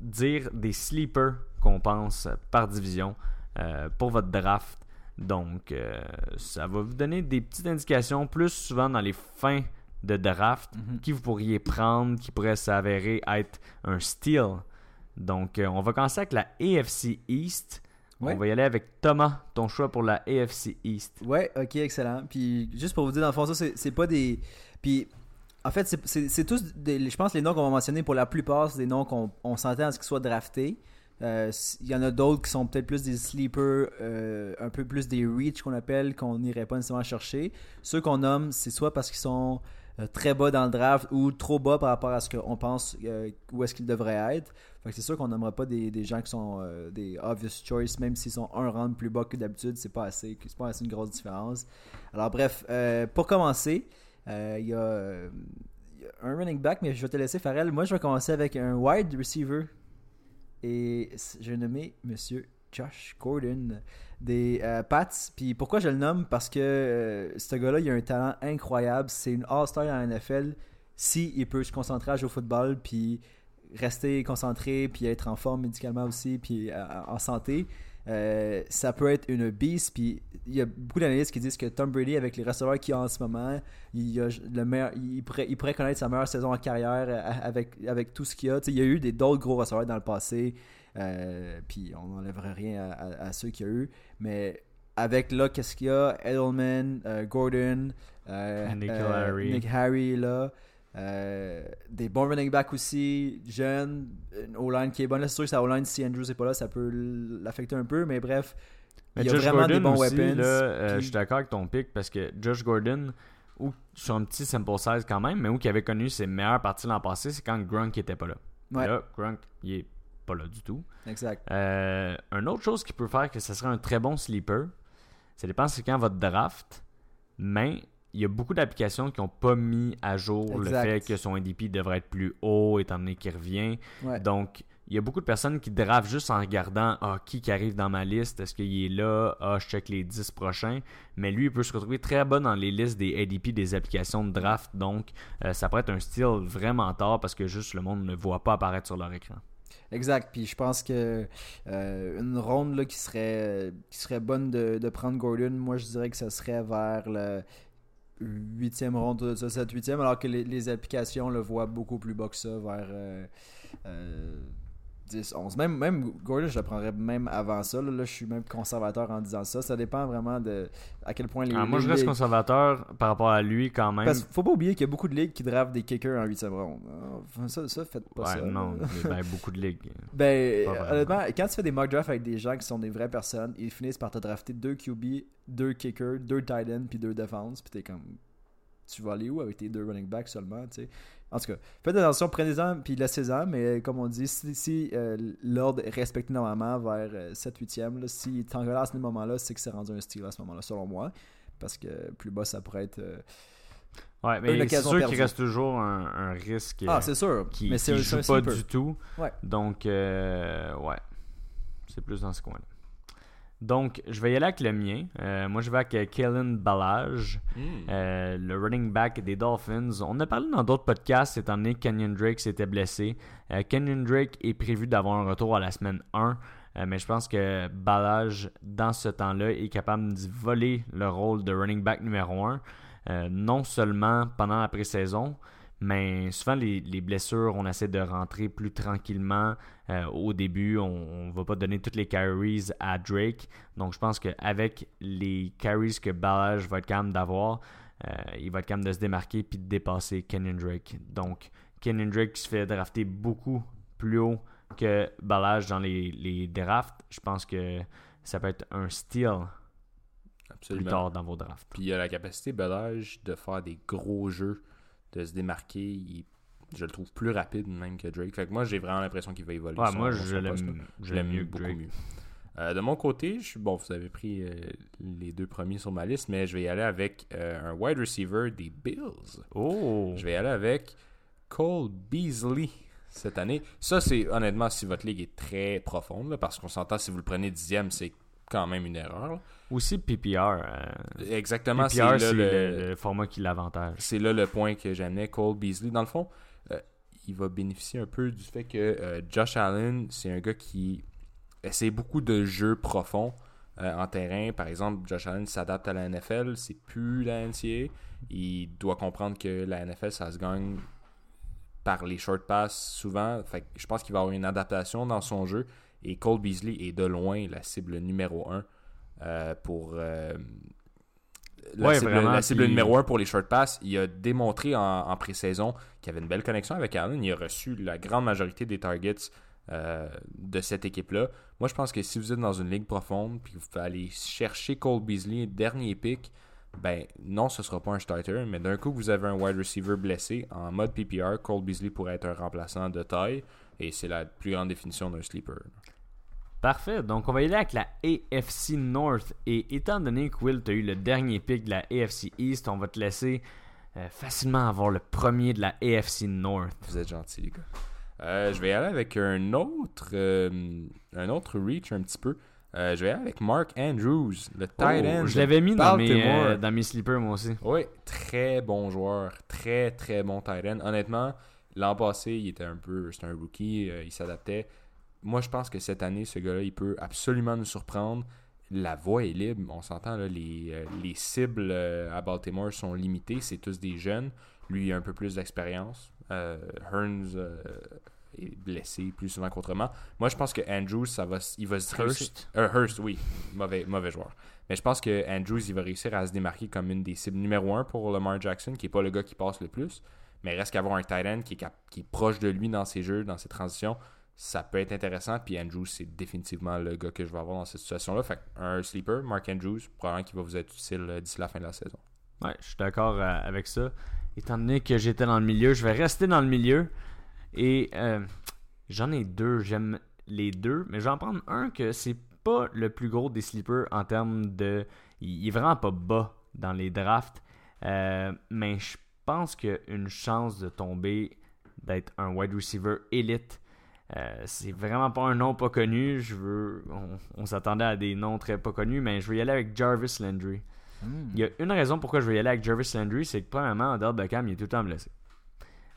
B: dire des sleepers qu'on pense par division euh, pour votre draft. Donc, euh, ça va vous donner des petites indications, plus souvent dans les fins de draft,
A: Mhm.
B: qui vous pourriez prendre, qui pourrait s'avérer être un steal. Donc, on va commencer avec la AFC East.
A: Ouais.
B: On va y aller avec Thomas, ton choix pour la AFC East.
A: Ouais, ok, excellent. Puis juste pour vous dire, dans le fond, ça, c'est pas des. Puis en fait, c'est- tous. Je pense les noms qu'on va mentionner, pour la plupart, c'est des noms qu'on on s'entend à ce qu'ils soient draftés. Euh, Il y en a d'autres qui sont peut-être plus des sleepers, euh, un peu plus des reach qu'on appelle, qu'on n'irait pas nécessairement chercher. Ceux qu'on nomme, c'est soit parce qu'ils sont euh, très bas dans le draft ou trop bas par rapport à ce qu'on pense où est-ce qu'ils devraient être. C'est sûr qu'on nommera pas des, des gens qui sont des obvious choice, même s'ils sont un rang plus bas que d'habitude, c'est pas assez, c'est pas assez une grosse différence. Alors bref, pour commencer, il y, a, euh, il y a un running back, mais je vais te laisser Farrell. Moi, je vais commencer avec un wide receiver. Et je vais nommer Monsieur Josh Gordon des euh, Pats. Puis pourquoi je le nomme? Parce que euh, ce gars-là, il a un talent incroyable. C'est une All-Star en NFL. Si peut se concentrer à jouer au football, puis rester concentré, puis être en forme médicalement aussi, puis en santé, Euh, ça peut être une beast. Puis il y a beaucoup d'analystes qui disent que Tom Brady, avec les receveurs qu'il a en ce moment, il, a le meilleur, il, pourrait, il pourrait connaître sa meilleure saison en carrière euh, avec, avec tout ce qu'il a. Tu sais, il y a eu des d'autres gros receveurs dans le passé. Euh, puis on n'enlèverait rien à, à, ceux qu'il y a eu. Mais avec là, qu'est-ce qu'il y a? Edelman, euh, Gordon,
B: Nick,
A: Harry. Nick Harry là. Des bons running backs aussi, jeunes, une O-line qui est bonne. c'est sûr que sa O-line, si Andrews n'est pas là, ça peut l'affecter un peu, mais bref,
B: il y a vraiment des bons weapons. Là, Je suis d'accord avec ton pick parce que Josh Gordon, ou sur un petit sample size quand même, mais où qui avait connu ses meilleures parties l'an passé, c'est quand Grunk était pas là. Là, Grunk, il est pas là du tout.
A: Exact.
B: Euh, une autre chose qui peut faire que ce serait un très bon sleeper, ça dépend c'est quand votre draft, mais il y a beaucoup d'applications qui n'ont pas mis à jour le fait que son NDP devrait être plus haut étant donné qu'il revient. Donc, il y a beaucoup de personnes qui draftent juste en regardant ah, qui, qui arrive dans ma liste, est-ce qu'il est là, ah, je check les 10 prochains. Mais lui, il peut se retrouver très bon dans les listes des ADP des applications de draft. Donc, euh, ça pourrait être un style vraiment tard parce que juste le monde ne voit pas apparaître sur leur écran.
A: Exact. Puis je pense que euh, une ronde là, qui, serait, qui serait bonne de, prendre Gordon, moi je dirais que ce serait vers le huitième ronde de ça, 7 huitième, alors que les, applications le voient beaucoup plus bas que ça, vers euh, 10, 11. Même, même Gordon, je le prendrais même avant ça. Là, je suis même conservateur en disant ça. Ça dépend vraiment de à quel point les.
B: Ah, moi, je reste conservateur par rapport à lui quand même. Parce
A: faut pas oublier qu'il y a beaucoup de ligues qui draftent des kickers en 8 ronde. Ça, ça, faites pas
B: ouais,
A: ça.
B: Non, ben, beaucoup de ligues.
A: Ben, honnêtement, quand tu fais des mock drafts avec des gens qui sont des vraies personnes, ils finissent par te drafter deux QB, deux kickers, deux tight ends, puis deux défenses. Puis t'es comme. Tu vas aller où avec tes deux running backs seulement, tu sais? En tout cas, faites attention, prenez-en puis laissez-en, mais comme on dit, si, euh, l'ordre est respecté normalement vers 7-8e, euh, s'il est en à ce moment-là, c'est que c'est rendu un style à ce moment-là, selon moi. Parce que plus bas, ça pourrait être. Euh,
B: ouais, mais c'est sûr qu'il reste toujours un, risque.
A: Ah, c'est sûr.
B: Qui, mais c'est joue pas du tout. Ouais. Donc, ouais. C'est plus dans ce coin-là. Donc, je vais y aller avec le mien. Euh, moi, je vais avec euh, Kellen Ballage, hmm. euh, le running back des Dolphins. On a parlé dans d'autres podcasts, étant donné que Kenyon Drake s'était blessé. Kenyon Drake est prévu d'avoir un retour à la semaine 1. mais je pense que Ballage, dans ce temps-là, est capable de voler le rôle de running back numéro 1. non seulement pendant la pré-saison, mais souvent, les, blessures, on essaie de rentrer plus tranquillement. Euh, au début, on ne va pas donner toutes les carries à Drake. Donc, je pense qu'avec les carries que Ballage va être capable d'avoir, euh, il va être capable de se démarquer puis de dépasser Kenyon Drake. Donc, Kenyon Drake se fait drafter beaucoup plus haut que Ballage dans les, drafts. Je pense que ça peut être un steal plus tard dans vos drafts.
C: Puis il a la capacité, Ballage, de faire des gros jeux de se démarquer. je le trouve plus rapide même que Drake. Fait que moi, j'ai vraiment l'impression qu'il va évoluer.
B: moi, je l'aime mieux, beaucoup mieux.
C: Euh, de mon côté, je bon, vous avez pris euh, les deux premiers sur ma liste, mais je vais y aller avec euh, un wide receiver des Bills.
B: Oh!
C: Je vais y aller avec Cole Beasley cette année. Ça, c'est honnêtement, si votre ligue est très profonde, parce qu'on s'entend, si vous le prenez dixième, c'est quand même une erreur.
B: Aussi PPR. Euh,
C: Exactement,
B: c'est le, format qui l'avantage.
C: C'est là le point que j'amenais. Cole Beasley, dans le fond, euh, il va bénéficier un peu du fait que euh, Josh Allen, c'est un gars qui essaie beaucoup de jeux profonds en terrain. Par exemple, Josh Allen s'adapte à la NFL, c'est plus la NCA. Il doit comprendre que la NFL, ça se gagne par les short pass souvent. Fait je pense qu'il va avoir une adaptation dans son jeu. Et Cole Beasley est de loin la cible numéro 1 euh, pour euh, la, cible, numéro 1 pour les short pass. Il a démontré en, pré-saison qu'il avait une belle connexion avec Allen. Il a reçu la grande majorité des targets euh, de cette équipe-là. Moi, je pense que si vous êtes dans une ligue profonde puis vous allez chercher Cole Beasley, dernier pick, ben non, ce sera pas un starter, mais d'un coup, vous avez un wide receiver blessé en mode PPR, Cole Beasley pourrait être un remplaçant de taille et c'est la plus grande définition d'un sleeper.
B: Parfait. Donc, on va y aller avec la AFC North. Et étant donné que Will, tu as eu le dernier pick de la AFC East, on va te laisser euh, facilement avoir le premier de la AFC North.
C: Vous êtes gentil, les gars. Euh, je vais y aller avec un autre, euh, un autre reach un petit peu. je vais y aller avec Mark Andrews, le tight oh, end.
B: je l'avais mis dans mes, dans mes sleepers, moi aussi.
C: Oui, très bon joueur. Très, très bon tight end. Honnêtement, l'an passé, il était un peu. C'était un rookie. il s'adaptait moi, je pense que cette année, ce gars-là, il peut absolument nous surprendre. La voie est libre. On s'entend, les, euh, les cibles euh, à Baltimore sont limitées. C'est tous des jeunes. Lui, il a un peu plus d'expérience. Euh, Hearns euh, est blessé plus souvent qu'autrement. Moi, je pense que Andrews, ça va, il va se réussir- euh, Hurst, oui. Mauvais, mauvais joueur. Mais je pense que Andrews, il va réussir à se démarquer comme une des cibles numéro un pour Lamar Jackson, qui n'est pas le gars qui passe le plus. Mais reste qu'avoir un tight end qui est, qui est proche de lui dans ses jeux, dans ses transitions. Ça peut être intéressant. Puis Andrews, c'est définitivement le gars que je vais avoir dans cette situation-là. Fait un sleeper, Mark Andrews, probablement qui va vous être utile euh, d'ici la fin de la saison.
B: Ouais, je suis d'accord euh, avec ça. Étant donné que j'étais dans le milieu, je vais rester dans le milieu. Et euh, j'en ai deux. J'aime les deux. Mais je vais en prendre un que c'est pas le plus gros des sleepers en termes de. Il est vraiment pas bas dans les drafts. Mais je pense qu'il a une chance de tomber, d'être un wide receiver élite. Euh, c'est vraiment pas un nom pas connu. Je veux, on, on s'attendait à des noms très pas connus, mais je vais y aller avec Jarvis Landry.
A: Hmm.
B: Il y a une raison pourquoi je vais y aller avec Jarvis Landry, c'est que premièrement, Odell Beckham, il est tout le temps blessé.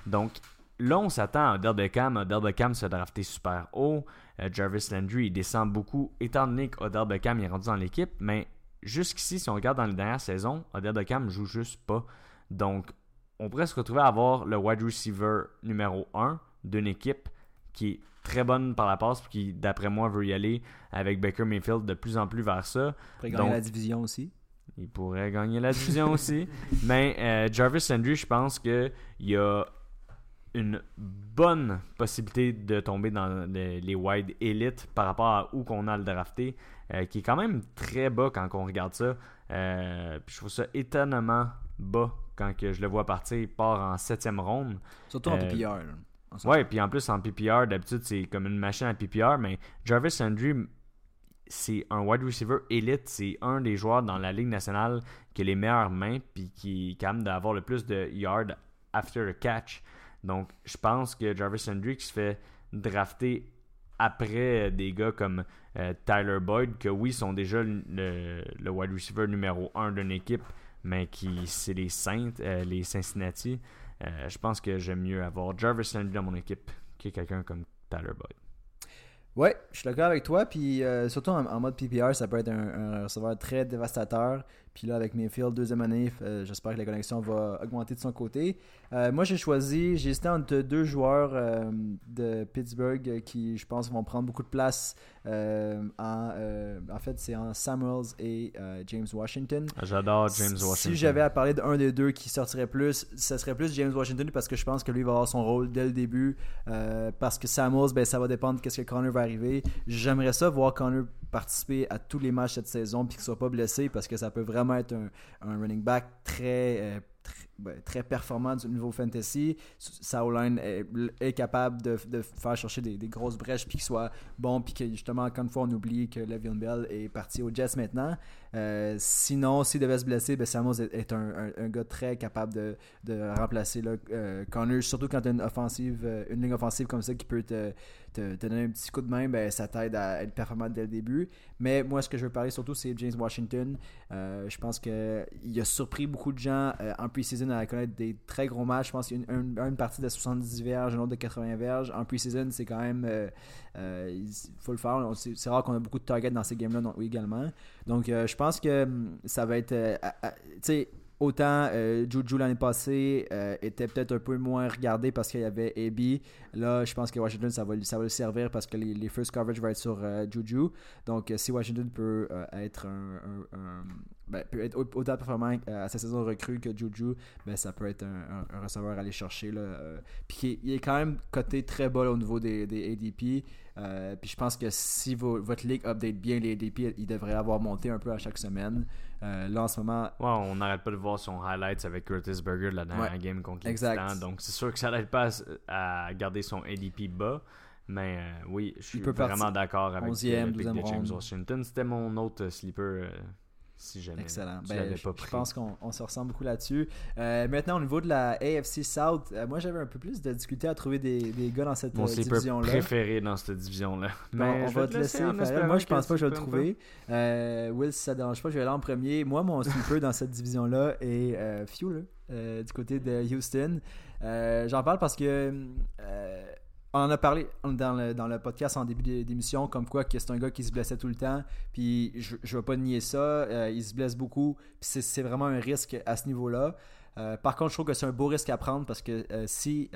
B: Donc, là, on s'attend à Odell Beckham. Odell Beckham se drafté super haut. Euh, Jarvis Landry, il descend beaucoup, étant donné qu'Odell Beckham est rendu dans l'équipe. Mais jusqu'ici, si on regarde dans les dernières saisons, Odell Beckham joue juste pas. Donc, on pourrait se retrouver à avoir le wide receiver numéro 1 d'une équipe qui est très bonne par la passe, puis qui, d'après moi, veut y aller avec Baker Mayfield de plus en plus vers ça.
A: Après gagner
B: Donc-
A: la division aussi.
B: Il pourrait gagner la division aussi. Mais euh, Jarvis Landry, je pense qu'il y a une bonne possibilité de tomber dans les, les wide élites par rapport à où qu'on a le drafté, euh, qui est quand même très bas quand on regarde ça. Euh, puis je trouve ça étonnamment bas quand que je le vois partir. Il part en septième ronde.
A: Surtout en
B: Euh,
A: PPR. là.
B: Ouais, puis en plus en PPR, d'habitude c'est comme une machine à PPR, mais Jarvis Landry, c'est un wide receiver élite, c'est un des joueurs dans la Ligue nationale qui a les meilleures mains, puis qui est capable d'avoir le plus de yards after the catch. Donc je pense que Jarvis Landry qui se fait drafter après des gars comme euh, Tyler Boyd, que oui, sont déjà le, le- le wide receiver numéro 1 d'une équipe, mais qui c'est les Saints, euh, les Cincinnati. Euh, je pense que j'aime mieux avoir Jarvis Landry dans mon équipe que quelqu'un comme Tyler Boyd.
A: Ouais, je suis d'accord avec toi. Puis euh, surtout en, mode PPR, ça peut être un receveur très dévastateur. Puis là, avec Mayfield, deuxième année, euh, j'espère que la connexion va augmenter de son côté. Euh, moi, j'ai choisi, j'ai hésité entre deux joueurs euh, de Pittsburgh qui, je pense, vont prendre beaucoup de place. en, en fait, c'est en Samuels et James Washington.
B: J'adore James Washington.
A: Si j'avais à parler d'un des deux qui sortirait plus, ce serait plus James Washington parce que je pense que lui va avoir son rôle dès le début. parce que Samuels, ben, ça va dépendre de ce que Connor va arriver. J'aimerais ça voir Connor participer à tous les matchs cette saison puis qu'il soit pas blessé parce que ça peut vraiment être un, un running back très, euh, ben, très performant du niveau fantasy. Sa est, est capable de, faire chercher des, grosses brèches puis qu'il soit bon puis que justement, encore une fois, on oublie que Le'Veon Bell est parti aux Jets maintenant. Euh, sinon, s'il devait se blesser, ben est, est un, gars très capable de, de remplacer là, euh, Connor, surtout quand tu as une offensive, euh, une ligne offensive comme ça qui peut te, te, donner un petit coup de main, ben, ça t'aide à être performant dès le début. Mais moi, ce que je veux parler surtout, c'est James Washington. Euh, je pense qu'il a surpris beaucoup de gens euh, en pre-season à connaître des très gros matchs. Je pense qu'il y a une, partie de 70 verges, une autre de 80 verges. En pre-season, c'est quand même. euh, il faut le faire. C'est rare qu'on a beaucoup de targets dans ces games-là également. Donc, je pense que hum, ça va être. tu sais, autant euh, Juju l'année passée euh, était peut-être un peu moins regardé parce qu'il y avait AB. Là, je pense que Washington, ça va, ça le servir parce que les, first coverage vont être sur euh, Juju. Donc, si Washington peut être un, ben, peut être au- autant performant à sa saison recrue que Juju, ben, ça peut être un, receveur à aller chercher. Là. Puis il est- quand même coté très bas au niveau des, ADP. Puis je pense que si vo- votre ligue update bien les ADP, il devrait avoir monté un peu à chaque semaine. Euh, là, en ce moment,
B: Ouais, on n'arrête pas de voir son highlights avec Curtis Burger de la dernière
A: Ouais,
B: game contre. Titans. Donc, c'est sûr que ça n'aide pas à, garder son ADP bas. Mais euh, oui, je suis vraiment d'accord avec
A: 11e,
B: le pick de
A: 12e
B: James. Washington. C'était mon autre sleeper euh, si jamais
A: Excellent.
B: tu
A: Ben,
B: l'avais
A: je,
B: pas
A: je
B: pris.
A: pense qu'on on se ressemble beaucoup là-dessus. Euh, maintenant, au niveau de la AFC South, euh, moi j'avais un peu plus de difficulté à trouver des, des gars dans cette
B: Mon
A: euh, division-là.
B: préféré dans cette division-là.
A: Bon, on va te laisser Moi, je pense pas que je vais le trouver. Euh, Will, si ça ne dérange pas, je vais aller en premier. Moi, mon sleeper dans cette division-là est euh, Fuel, euh, du côté de Houston. Euh, J'en parle parce que euh, on en a parlé dans le, podcast en début d'é- d'émission, comme quoi que c'est un gars qui se blessait tout le temps. Puis je ne vais pas nier ça. euh, il se blesse beaucoup. Puis c'est- vraiment un risque à ce niveau-là. Euh, par contre, je trouve que c'est un beau risque à prendre parce que euh, si.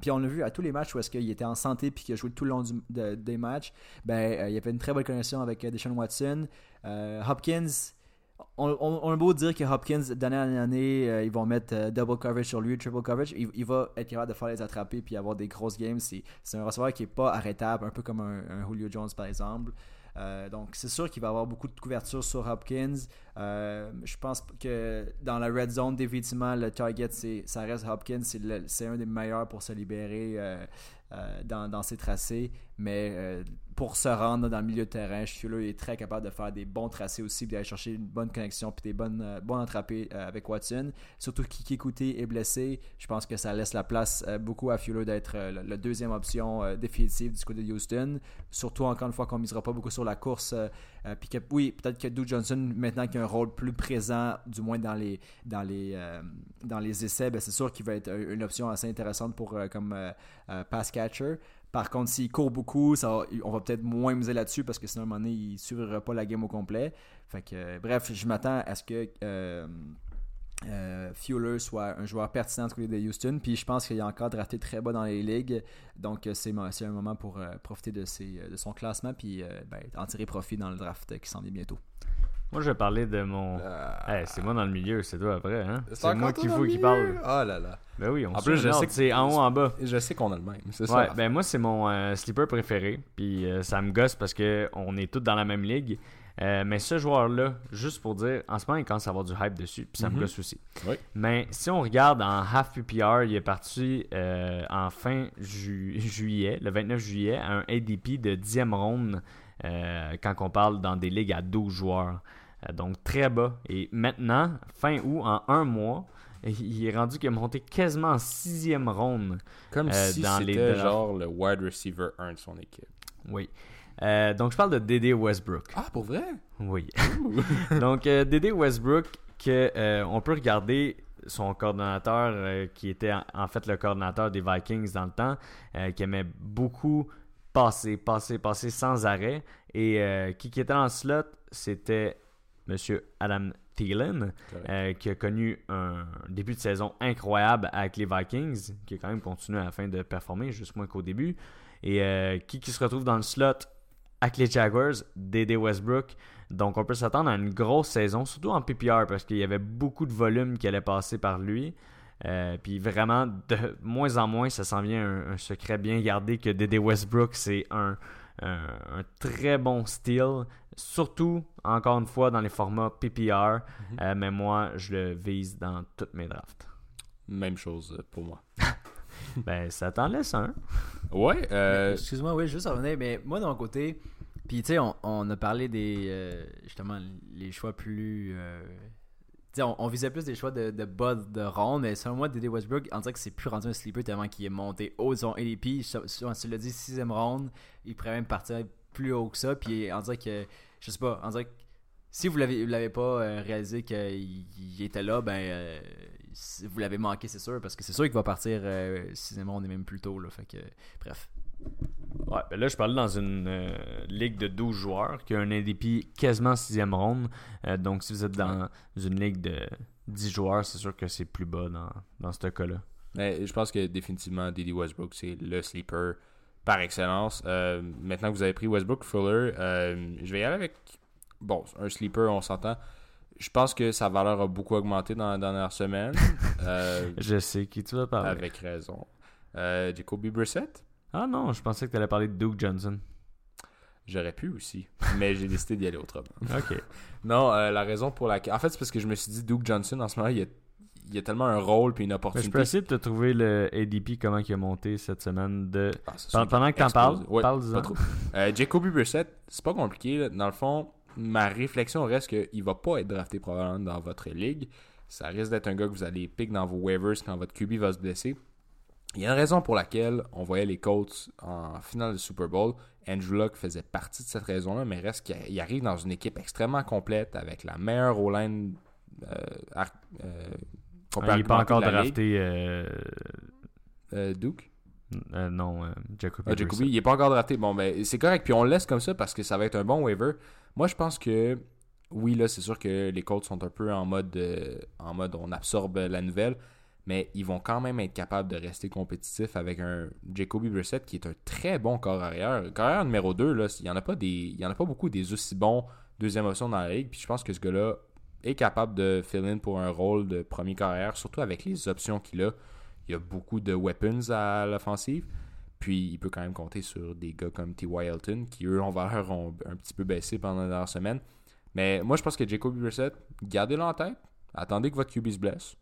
A: puis on l'a vu à tous les matchs où est-ce qu'il était en santé puis qu'il a joué tout le long des matchs, ben, il y avait une très bonne connexion avec Deshaun Watson. Hopkins. On, a beau dire que Hopkins, d'année en année, euh, ils vont mettre euh, double coverage sur lui, triple coverage, il, va être capable de faire les attraper puis avoir des grosses games. C'est un receveur qui est pas arrêtable, un peu comme un, Julio Jones par exemple. Euh, donc c'est sûr qu'il va avoir beaucoup de couverture sur Hopkins. Je pense que dans la red zone, définitivement, le target, ça reste Hopkins. C'est un des meilleurs pour se libérer dans ses tracés. Mais euh, pour se rendre dans le milieu de terrain, Schuller est très capable de faire des bons tracés aussi, d'aller chercher une bonne connexion, puis des bonnes, euh, bonnes attrapées euh, avec Watson. Surtout Kiki Kuti est blessé. Je pense que ça laisse la place euh, beaucoup à Fuller d'être la, deuxième option définitive du côté de Houston. Surtout, encore une fois, qu'on ne misera pas beaucoup sur la course. puis que, oui, peut-être que Duke Johnson, maintenant qu'il a un rôle plus présent, du moins dans les, dans les, dans les essais, ben, c'est sûr qu'il va être une option assez intéressante pour, comme pass catcher. Par contre, s'il court beaucoup, on va peut-être moins miser là-dessus parce que sinon, à un moment donné, il ne suivra pas la game au complet. Euh, bref, je m'attends à ce que euh, euh, soit un joueur pertinent du côté de Houston. Puis je pense qu'il est encore drafté très bas dans les ligues. Donc euh, c'est un moment pour profiter de, son classement puis ben, en tirer profit dans le draft qui s'en vient bientôt.
B: Moi, je vais parler de mon.
C: Ah.
B: Hey, c'est moi dans le milieu, c'est toi après, hein?
C: C'est
B: moi qu'il faut
C: milieu?
B: parle.
C: Oh là là.
B: Ben oui, on
C: En plus, je sais que-
B: c'est en haut, en bas.
C: Je sais qu'on a le même. C'est ça.
B: Ouais, ben moi, c'est mon euh, sleeper préféré. Puis euh, ça me gosse parce que on est tous dans la même ligue. Euh, mais ce joueur-là, juste pour dire, en ce moment, il commence à avoir du hype dessus. Puis ça me
C: Mhm.
B: gosse aussi.
C: Oui.
B: Mais si on regarde en half PPR, il est parti euh, en fin ju- juillet, le 29 juillet, à un ADP de 10e ronde euh, quand on parle dans des ligues à 12 joueurs. Euh, donc très bas. Et maintenant, fin août, en un mois, il est rendu qu'il est monté quasiment en sixième ronde.
C: Comme
B: euh,
C: si
B: dans les
C: c'était
B: drafts.
C: genre le wide receiver 1 de son équipe.
B: Oui. Euh, donc je parle de Dédé Westbrook.
C: Ah, pour vrai?
B: Oui. Donc, euh, Dédé Westbrook, que, euh, on peut regarder son coordonnateur, qui était en, en fait le coordonnateur des Vikings dans le temps, qui aimait beaucoup passer, passer, passer sans arrêt. Et qui, qui était en slot, c'était Monsieur Adam Thielen, euh, qui a connu un début de saison incroyable avec les Vikings, qui a quand même continué à la fin de performer, juste moins qu'au début. Et euh, qui, qui se retrouve dans le slot avec les Jaguars, Dédé Westbrook. Donc on peut s'attendre à une grosse saison, surtout en PPR, parce qu'il y avait beaucoup de volume qui allait passer par lui. Euh, puis vraiment, de moins en moins, ça s'en vient un, un secret bien gardé que Dédé Westbrook, c'est un, un, un très bon style. Surtout, encore une fois, dans les formats PPR. Euh, mais moi, je le vise dans toutes mes drafts.
C: Même chose euh, pour moi.
B: ben, ça t'en laisse un.
C: Ouais, euh,
A: Excuse-moi, oui, juste revenir, mais moi de mon côté, puis tu sais, on, on a parlé des euh, justement les choix plus. euh, tu sais, on, on visait plus des choix de, de bas de ronde, mais selon moi, Dédé Westbrook, on dirait que c'est plus rendu un sleeper tellement qu'il est monté haut de son ADP. Je- On se l'a dit, sixième ronde, il pourrait même partir plus haut que ça, puis on dirait que, je sais pas, on dirait que si vous l'avez vous l'avez pas euh, réalisé qu'il il était là, ben euh, vous l'avez manqué, c'est sûr, parce que c'est sûr qu'il va partir euh, sixième ronde et même plus tôt, là, fait que, bref.
B: Ouais, ben là, je parle dans une euh, ligue de 12 joueurs qui a un ADP quasiment sixième ronde. Euh, donc, si vous êtes dans une ligue de 10 joueurs, c'est sûr que c'est plus bas dans, dans ce cas-là.
C: mais je pense que définitivement, Didi Westbrook, c'est le sleeper par excellence. Euh, maintenant que vous avez pris Westbrook Fuller, euh, je vais y aller avec. Bon, un sleeper, on s'entend. Je pense que sa valeur a beaucoup augmenté dans la dernière semaine. euh,
B: Je sais qui tu vas parler.
C: avec raison. Jacoby Brissett,
B: Ah non, je pensais que tu allais parler de Duke Johnson.
C: j'aurais pu aussi, mais j'ai décidé d'y aller autrement.
B: Ok.
C: Non, la raison pour laquelle. En fait, c'est parce que je me suis dit, Duke Johnson, en ce moment, il y a, il y a tellement un rôle puis une
B: Ben, je
C: opportunité.
B: peux essayer de te trouver le ADP, comment il a monté cette semaine de.
C: Ah,
B: Pendant- pendant que t'en parles,
C: Ouais,
B: parle-en.
C: pas trop. Euh, Jacoby Brissett, c'est pas compliqué. là. Dans le fond, ma réflexion reste qu'il va pas être drafté probablement dans votre ligue. Ça risque d'être un gars que vous allez pick dans vos waivers quand votre QB va se blesser. Il y a une raison pour laquelle on voyait les Colts en finale de Super Bowl. Andrew Luck faisait partie de cette raison-là, mais reste qu'il arrive dans une équipe extrêmement complète avec la meilleure O-line euh, euh,
B: Ah, il n'est pas encore drafté. euh,
C: Euh, Duke?
B: Euh, non, euh, Jacoby.
C: Ah, Jacoby, il est pas encore drafté. Bon, ben, c'est correct. Puis on le laisse comme ça parce que ça va être un bon waiver. Moi, je pense que, oui, là, c'est sûr que les Colts sont un peu en mode, en mode on absorbe la nouvelle. Mais ils vont quand même être capables de rester compétitifs avec un Jacoby Brissett qui est un très bon corps arrière. Corps arrière numéro 2, là, il n'y en, a pas des, il y en a pas beaucoup des aussi bons deuxième option dans la ligue. Puis je pense que ce gars-là est capable de fill in pour un rôle de premier carrière, surtout avec les options qu'il a. Il y a beaucoup de weapons à l'offensive. Puis il peut quand même compter sur des gars comme T.Y. Elton, qui eux, en valeur, ont un petit peu baissé pendant la dernière semaine. Mais moi, je pense que Jacoby Brissett, gardez-le en tête. Attendez que votre QB se blesse.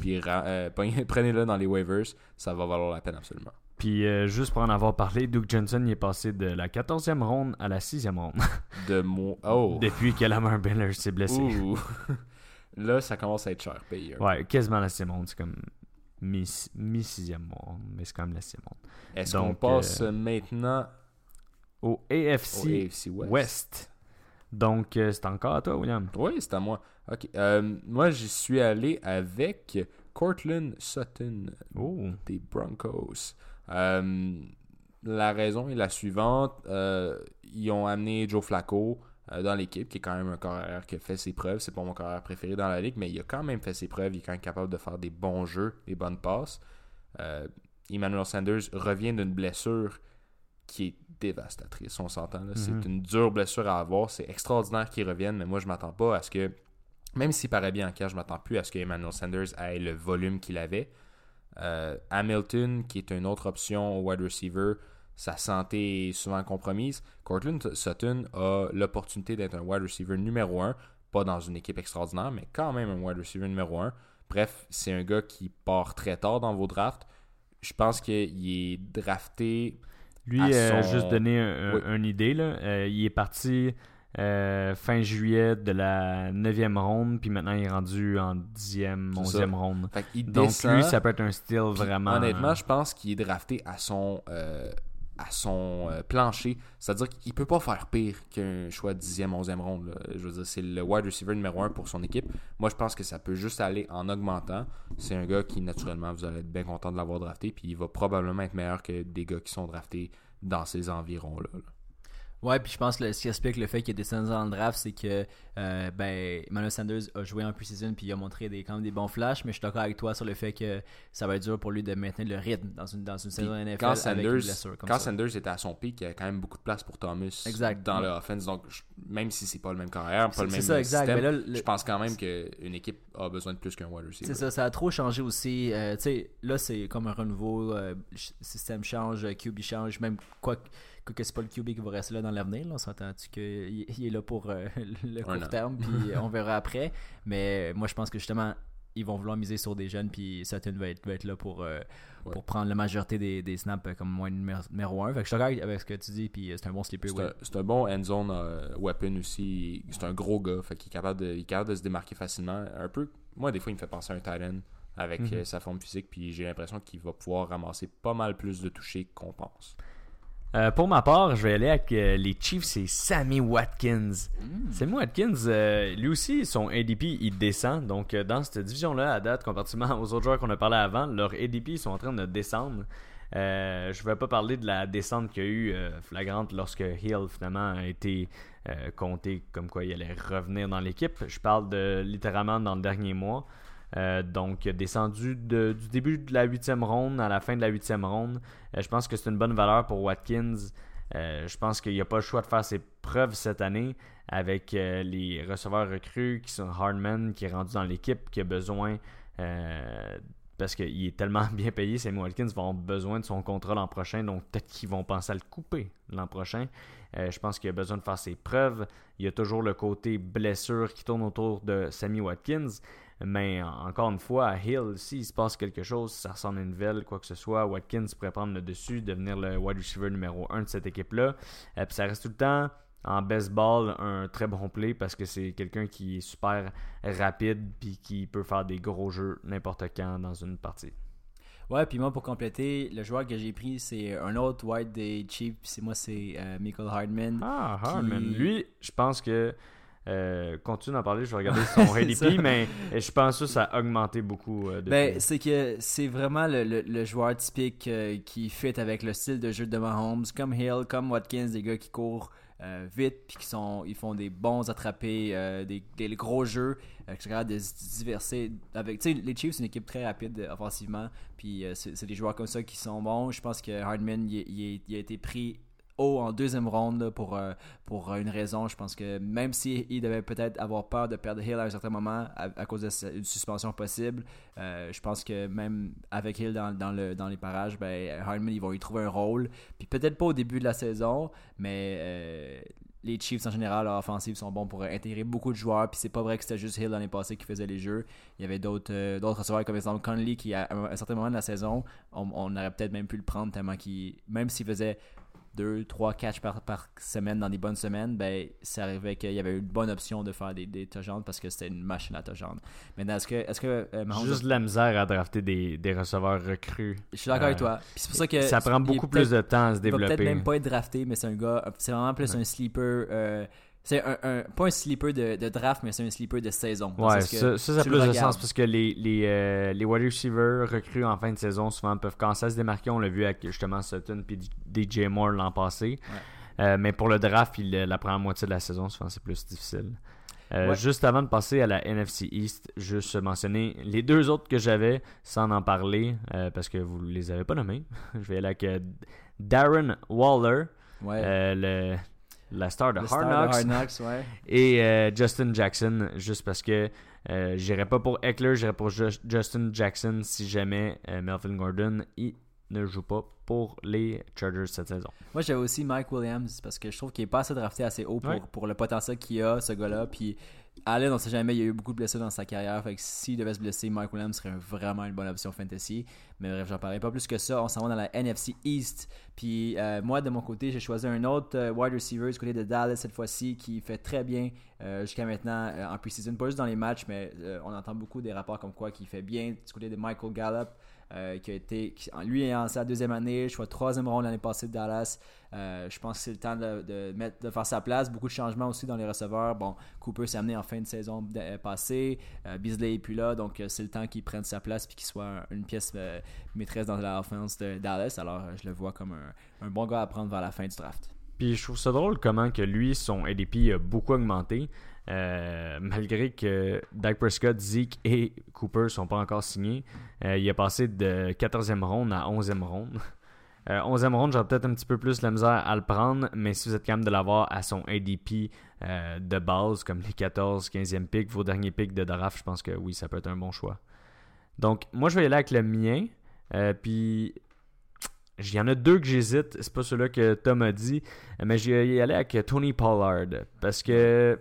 C: Puis euh, prenez-le dans les waivers. Ça va valoir la peine absolument.
B: Puis euh, juste pour en avoir parlé, Duke Johnson il est passé de la 14e ronde à la 6e ronde.
C: De mon. Oh!
B: Depuis que Lamar Miller s'est blessé.
C: Ouh. Là, ça commence à être cher payé.
B: Ouais, quasiment la 6e ronde. C'est comme mi-6e ronde, mais c'est quand même la 6e ronde.
C: Est-ce qu'on passe
B: euh,
C: maintenant
B: Au
C: au
B: AFC
C: AFC West?
B: West. Donc, euh, c'est encore à toi, William.
C: Oui, c'est à moi. Ok. Moi, j'y suis allé avec Cortland Sutton
B: Oh.
C: des Broncos. Euh, la raison est la suivante. Euh, ils ont amené Joe Flacco euh, dans l'équipe, qui est quand même un carrière qui a fait ses preuves. C'est pas mon carrière préféré dans la ligue, mais il a quand même fait ses preuves. Il est quand même capable de faire des bons jeux, des bonnes passes. Emmanuel Sanders revient d'une blessure qui est dévastatrice, on s'entend. là. C'est
B: Mhm.
C: une dure blessure à avoir. C'est extraordinaire qu'il revienne, mais moi, je m'attends pas à ce que, même s'il paraît bien en cas, je m'attends plus à ce que Emmanuel Sanders ait le volume qu'il avait. Euh, Hamilton, qui est une autre option au wide receiver, sa santé est souvent compromise. Cortland Sutton a l'opportunité d'être un wide receiver numéro 1, pas dans une équipe extraordinaire, mais quand même un wide receiver numéro 1. Bref, c'est un gars qui part très tard dans vos drafts. Je pense qu'il est drafté.
B: Lui,
C: À
B: euh,
C: son-
B: juste donner un- un-
C: Oui.
B: une idée, là, euh, il est parti euh, fin juillet de la 9e ronde, puis maintenant il est rendu en 10e,
C: C'est
B: 11e ronde.
C: Fait
B: Donc
C: descend.
B: lui, ça peut être un style vraiment...
C: Honnêtement, je pense qu'il est drafté à son, euh, à son euh, plancher. C'est-à-dire qu'il peut pas faire pire qu'un choix de 10e, 11e ronde. là. Je veux dire, c'est le wide receiver numéro 1 pour son équipe. Moi, je pense que ça peut juste aller en augmentant. C'est un gars qui, naturellement, vous allez être bien content de l'avoir drafté. Puis il va probablement être meilleur que des gars qui sont draftés dans ces environs-là. là.
A: Ouais, puis je pense que ce qui explique le fait qu'il est descendu dans le draft, c'est que euh, ben, Emmanuel Sanders a joué en pre-season puis il a montré des, quand même des bons flashs, mais je suis d'accord avec toi sur le fait que ça va être dur pour lui de maintenir le rythme dans une, dans une saison NFL
C: quand
A: avec
C: Sanders,
A: une blessure comme
C: quand
A: ça.
C: Sanders était à son pic, il y avait quand même beaucoup de place pour Thomas
A: Exact.
C: dans le offense. Donc, je- même si c'est pas le même carrière, pas le même
A: ça,
C: système,
A: Mais là, le-
C: je pense quand même qu'une équipe a besoin de plus qu'un wide receiver.
A: C'est ça, ça a trop changé aussi. Euh, tu sais, là, c'est comme un renouveau. euh, système change, euh, QB change. Même quoi que, c'est pas le QB qui va rester là dans l'avenir. On s'entend-tu qu'il il est là pour euh, le court terme, puis on verra après. Mais moi, je pense que justement, ils vont vouloir miser sur des jeunes, puis Sutton va être, va être là pour, euh,
C: Ouais.
A: pour prendre la majorité des, des snaps euh, comme moins numéro, numéro 1. Fait que je suis d'accord avec ce que tu dis, puis c'est un bon sleeper.
C: C'est
A: ouais.
C: un, c'est un bon end zone euh, weapon aussi. C'est un gros gars, fait qu'il est capable de, il est capable de se démarquer facilement. Un peu, moi des fois il me fait penser à un tight end avec
B: Mhm.
C: sa forme physique, puis j'ai l'impression qu'il va pouvoir ramasser pas mal plus de touchés qu'on pense.
B: Euh, pour ma part, je vais aller avec euh, les Chiefs, c'est Sammy Watkins.
A: Mm.
B: Sammy Watkins, euh, lui aussi, son ADP, il descend. Donc, dans cette division-là, à date, comparativement aux autres joueurs qu'on a parlé avant, leurs ADP sont en train de descendre. Je ne vais pas parler de la descente qu'il y a eu flagrante lorsque Hill, finalement, a été compté comme quoi il allait revenir dans l'équipe. Je parle de littéralement dans le dernier mois. Euh, donc, descendu de- du début de la huitième ronde à la fin de la huitième ronde. Euh, je pense que c'est une bonne valeur pour Watkins. Euh, je pense qu'il n'y a pas le choix de faire ses preuves cette année avec les receveurs recrues qui sont Hardman qui est rendu dans l'équipe, qui a besoin parce qu'il est tellement bien payé, Sammy Watkins va avoir besoin de son contrat l'an prochain, donc peut-être qu'ils vont penser à le couper l'an prochain. Je pense qu'il a besoin de faire ses preuves. Il y a toujours le côté blessure qui tourne autour de Sammy Watkins. Mais en- encore une fois, à Hill, s'il se passe quelque chose, si ça ressemble à une nouvelle, quoi que ce soit, Watkins pourrait prendre le dessus, devenir le wide receiver numéro 1 de cette équipe-là. Euh, puis ça reste tout le temps en baseball un très bon play parce que c'est quelqu'un qui est super rapide puis qui peut faire des gros jeux n'importe quand dans une partie.
A: Ouais, puis moi, pour compléter, le joueur que j'ai pris, c'est un autre wide des Chiefs. c'est moi, c'est euh, Michael Hardman.
B: Ah,
A: Hardman.
B: Lui, je pense que Euh, continue d'en parler, je vais regarder son. ADP, mais je pense que ça a augmenté beaucoup. euh.
A: Ben, c'est que c'est vraiment le, le- le joueur typique euh, qui fit avec le style de jeu de Mahomes, comme Hill, comme Watkins, des gars qui courent euh, vite puis qui sont ils font des bons attrapés, euh, des, des gros jeux, euh, qui sont capables de se diverser avec les Chiefs c'est une équipe très rapide euh, offensivement, puis euh, c'est des joueurs comme ça qui sont bons. Je pense que Hardman il a été pris haut en deuxième ronde pour, euh, pour une raison. Je pense que même s'il devait peut-être avoir peur de perdre Hill à un certain moment à, cause d'une suspension possible, euh, je pense que même avec Hill dans, dans, le, dans les parages, ben, Hardman, ils vont y trouver un rôle. Puis peut-être pas au début de la saison, mais euh, les Chiefs en général, leur offensive, sont bons pour intégrer beaucoup de joueurs. Puis c'est pas vrai que c'était juste Hill l'année passée qui faisait les jeux. Il y avait d'autres euh, d'autres receveurs, comme exemple Conley, qui à un, à un certain moment de la saison, on, on aurait peut-être même pu le prendre tellement qu'il, même s'il faisait 2, 3 catchs par, par semaine dans des bonnes semaines, ben, ça arrivait qu'il y avait une bonne option de faire des, des touchdowns parce que c'était une machine à touchdowns. Maintenant, est-ce que, est-ce que euh, Mahomes-
B: Juste de la misère à drafter des, des receveurs recrues.
A: je suis d'accord avec
B: Euh,
A: toi. C'est pour ça que
B: ça prend
A: est
B: beaucoup plus de temps à se
A: Il va peut-être
B: développer.
A: même pas être drafté, mais c'est un gars. C'est vraiment plus un sleeper. euh, c'est un, un- pas un sleeper de, de draft, mais c'est un sleeper de saison.
B: Ouais, ça, ça, ça a plus de sens parce que les, les, euh, les wide receivers recrues en fin de saison souvent peuvent commencer à se démarquer. On l'a vu avec justement Sutton puis DJ Moore l'an passé. Euh, mais pour le draft, il, la première moitié de la saison, souvent c'est plus difficile. Euh,
A: Ouais.
B: Juste avant de passer à la NFC East, juste mentionner les deux autres que j'avais sans en parler euh, parce que vous les avez pas nommés. Je vais aller avec euh, Darren Waller,
A: Ouais.
B: euh, le, la star de Hard Knocks.
A: Hard Knocks, ouais.
B: Et euh, Justin Jackson, juste parce que euh, j'irais pas pour Eckler, j'irais pour Ju- Justin Jackson si jamais euh, Melvin Gordon il ne joue pas pour les Chargers cette saison.
A: Moi, j'avais aussi Mike Williams parce que je trouve qu'il est pas assez drafté assez haut pour,
B: Ouais.
A: pour le potentiel qu'il a, ce gars-là. Puis Allen, on sait jamais, il y a eu beaucoup de blessures dans sa carrière. Fait que s'il devait se blesser, Mike Williams serait vraiment une bonne option fantasy. Mais bref, j'en parlerai pas plus que ça. On s'en va dans la NFC East. Puis euh, moi, de mon côté, j'ai choisi un autre euh, wide receiver du côté de Dallas cette fois-ci qui fait très bien euh, jusqu'à maintenant en preseason. Pas juste dans les matchs, mais on entend beaucoup des rapports comme quoi qu'il fait bien du côté de Michael Gallup. Euh, qui a été lui est en sa deuxième année, je vois troisième ronde l'année passée de Dallas. Euh, je pense que c'est le temps de, mettre, de faire sa place. Beaucoup de changements aussi dans les receveurs. Bon, Cooper s'est amené en fin de saison euh, passée. Euh, Beasley est plus là, donc c'est le temps qu'il prenne sa place puis qu'il soit un- une pièce maîtresse dans la offense de Dallas. Alors je le vois comme un, un bon gars à prendre vers la fin du draft.
B: Puis je trouve ça drôle comment que lui, son ADP a beaucoup augmenté. Euh, malgré que Dak Prescott, Zeke et Cooper sont pas encore signés. Euh, il est passé de 14e ronde à 11e ronde. Euh, 11e ronde, j'aurais peut-être un petit peu plus la misère à le prendre, mais si vous êtes capable de l'avoir à son ADP euh, de base, comme les 14, 15e pick, vos derniers picks de draft, je pense que oui, ça peut être un bon choix. Donc, moi, je vais y aller avec le mien. Puis, il y en a deux que j'hésite. C'est pas celui-là que Tom a dit, mais je vais y aller avec Tony Pollard. Parce que,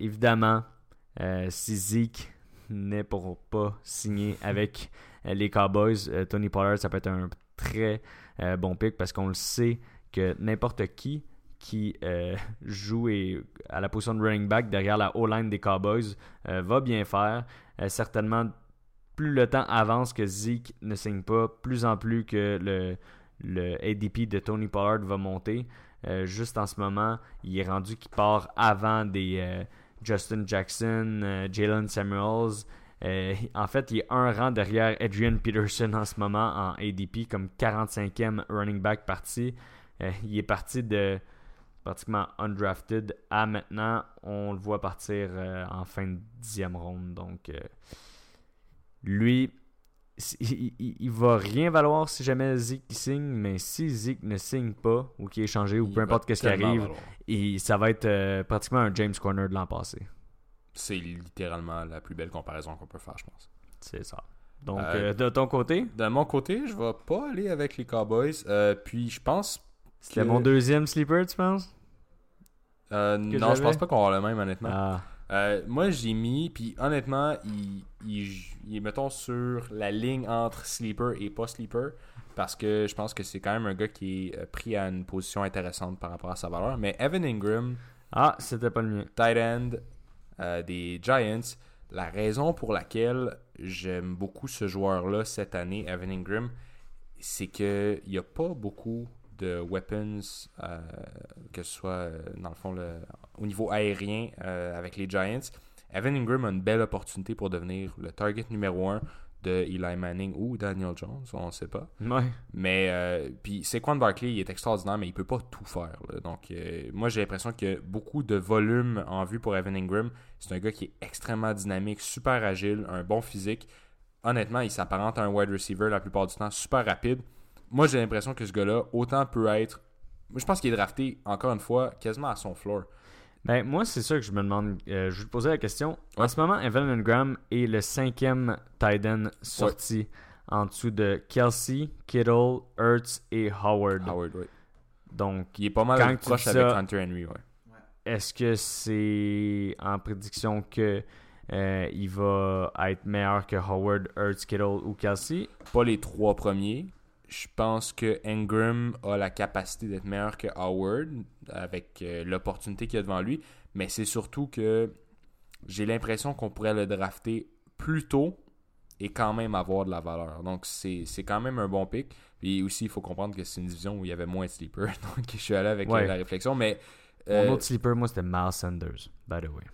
B: évidemment, euh, si Zeke n'est pour pas signer avec euh, les Cowboys, euh, Tony Pollard, ça peut être un très euh, bon pick parce qu'on le sait que n'importe qui qui joue et, à la position de running back derrière la O-line des Cowboys va bien faire. Certainement, plus le temps avance que Zeke ne signe pas, plus en plus que le, le ADP de Tony Pollard va monter. Juste en ce moment, il est rendu qu'il part avant des Justin Jackson, euh, Jalen Samuels. Euh, en fait, il est un rang derrière Adrian Peterson en ce moment en ADP comme 45e running back parti. Euh, il est parti de pratiquement undrafted à maintenant, on le voit partir en fin de dixième ronde. Donc, lui, il, il, il va rien valoir si jamais Zeke signe, mais si Zeke ne signe pas ou qu'il est changé ou
C: Il
B: peu importe qu'est-ce qui arrive, ça va être euh, pratiquement un James Corner de l'an passé.
C: C'est littéralement la plus belle comparaison qu'on peut faire, je pense.
B: C'est ça. Donc,
C: Euh,
B: euh, de ton côté,
C: De mon côté, je vais pas aller avec les Cowboys. Euh, puis je pense.
B: c'était
C: que-
B: mon deuxième sleeper, tu penses?
C: Non, je pense pas qu'on va avoir le même, honnêtement.
B: Ah,
C: Euh, moi, j'ai mis, puis honnêtement, il, il, il est, mettons, sur la ligne entre sleeper et pas sleeper, parce que je pense que c'est quand même un gars qui est euh, pris à une position intéressante par rapport à sa valeur. Mais Evan Ingram,
B: Ah, c'était pas le mien.
C: tight end euh, des Giants, la raison pour laquelle j'aime beaucoup ce joueur-là cette année, Evan Ingram, c'est qu'il n'y a pas beaucoup de weapons, euh, que ce soit euh, dans le fond le- au niveau aérien euh, avec les Giants. Evan Ingram a une belle opportunité pour devenir le target numéro 1 de Eli Manning ou Daniel Jones, on ne sait pas.
B: Ouais.
C: Mais euh, puis Saquon Barkley, il est extraordinaire, mais il peut pas tout faire. là. Donc euh, moi j'ai l'impression que beaucoup de volume en vue pour Evan Ingram. C'est un gars qui est extrêmement dynamique, super agile, un bon physique. Honnêtement, il s'apparente à un wide receiver la plupart du temps, super rapide. Moi j'ai l'impression que ce gars-là, autant peut être. Moi, je pense qu'il est drafté, encore une fois, quasiment à son floor.
B: Ben, moi, c'est ça que je me demande. Euh, je vais te poser la question. En ce moment, Evan Ingram est le cinquième tight end sorti en dessous de Kelsey, Kittle, Hurts et Howard.
C: Howard, oui.
B: Donc,
C: Il est pas mal
B: Quand
C: proche avec
B: ça-
C: Hunter Henry, ouais.
B: est-ce que c'est en prédiction que euh, il va être meilleur que Howard, Hurts, Kittle ou Kelsey?
C: pas les trois premiers. Je pense que Ingram a la capacité d'être meilleur que Howard avec euh, l'opportunité qu'il y a devant lui. Mais c'est surtout que j'ai l'impression qu'on pourrait le drafter plus tôt et quand même avoir de la valeur. Donc c'est quand même un bon pick. Puis aussi, il faut comprendre que c'est une division où il y avait moins de sleepers. Donc je suis allé avec
B: Ouais.
C: la réflexion. Mais
B: Mon
C: euh,
B: autre sleeper, moi, c'était Miles Sanders, by the way.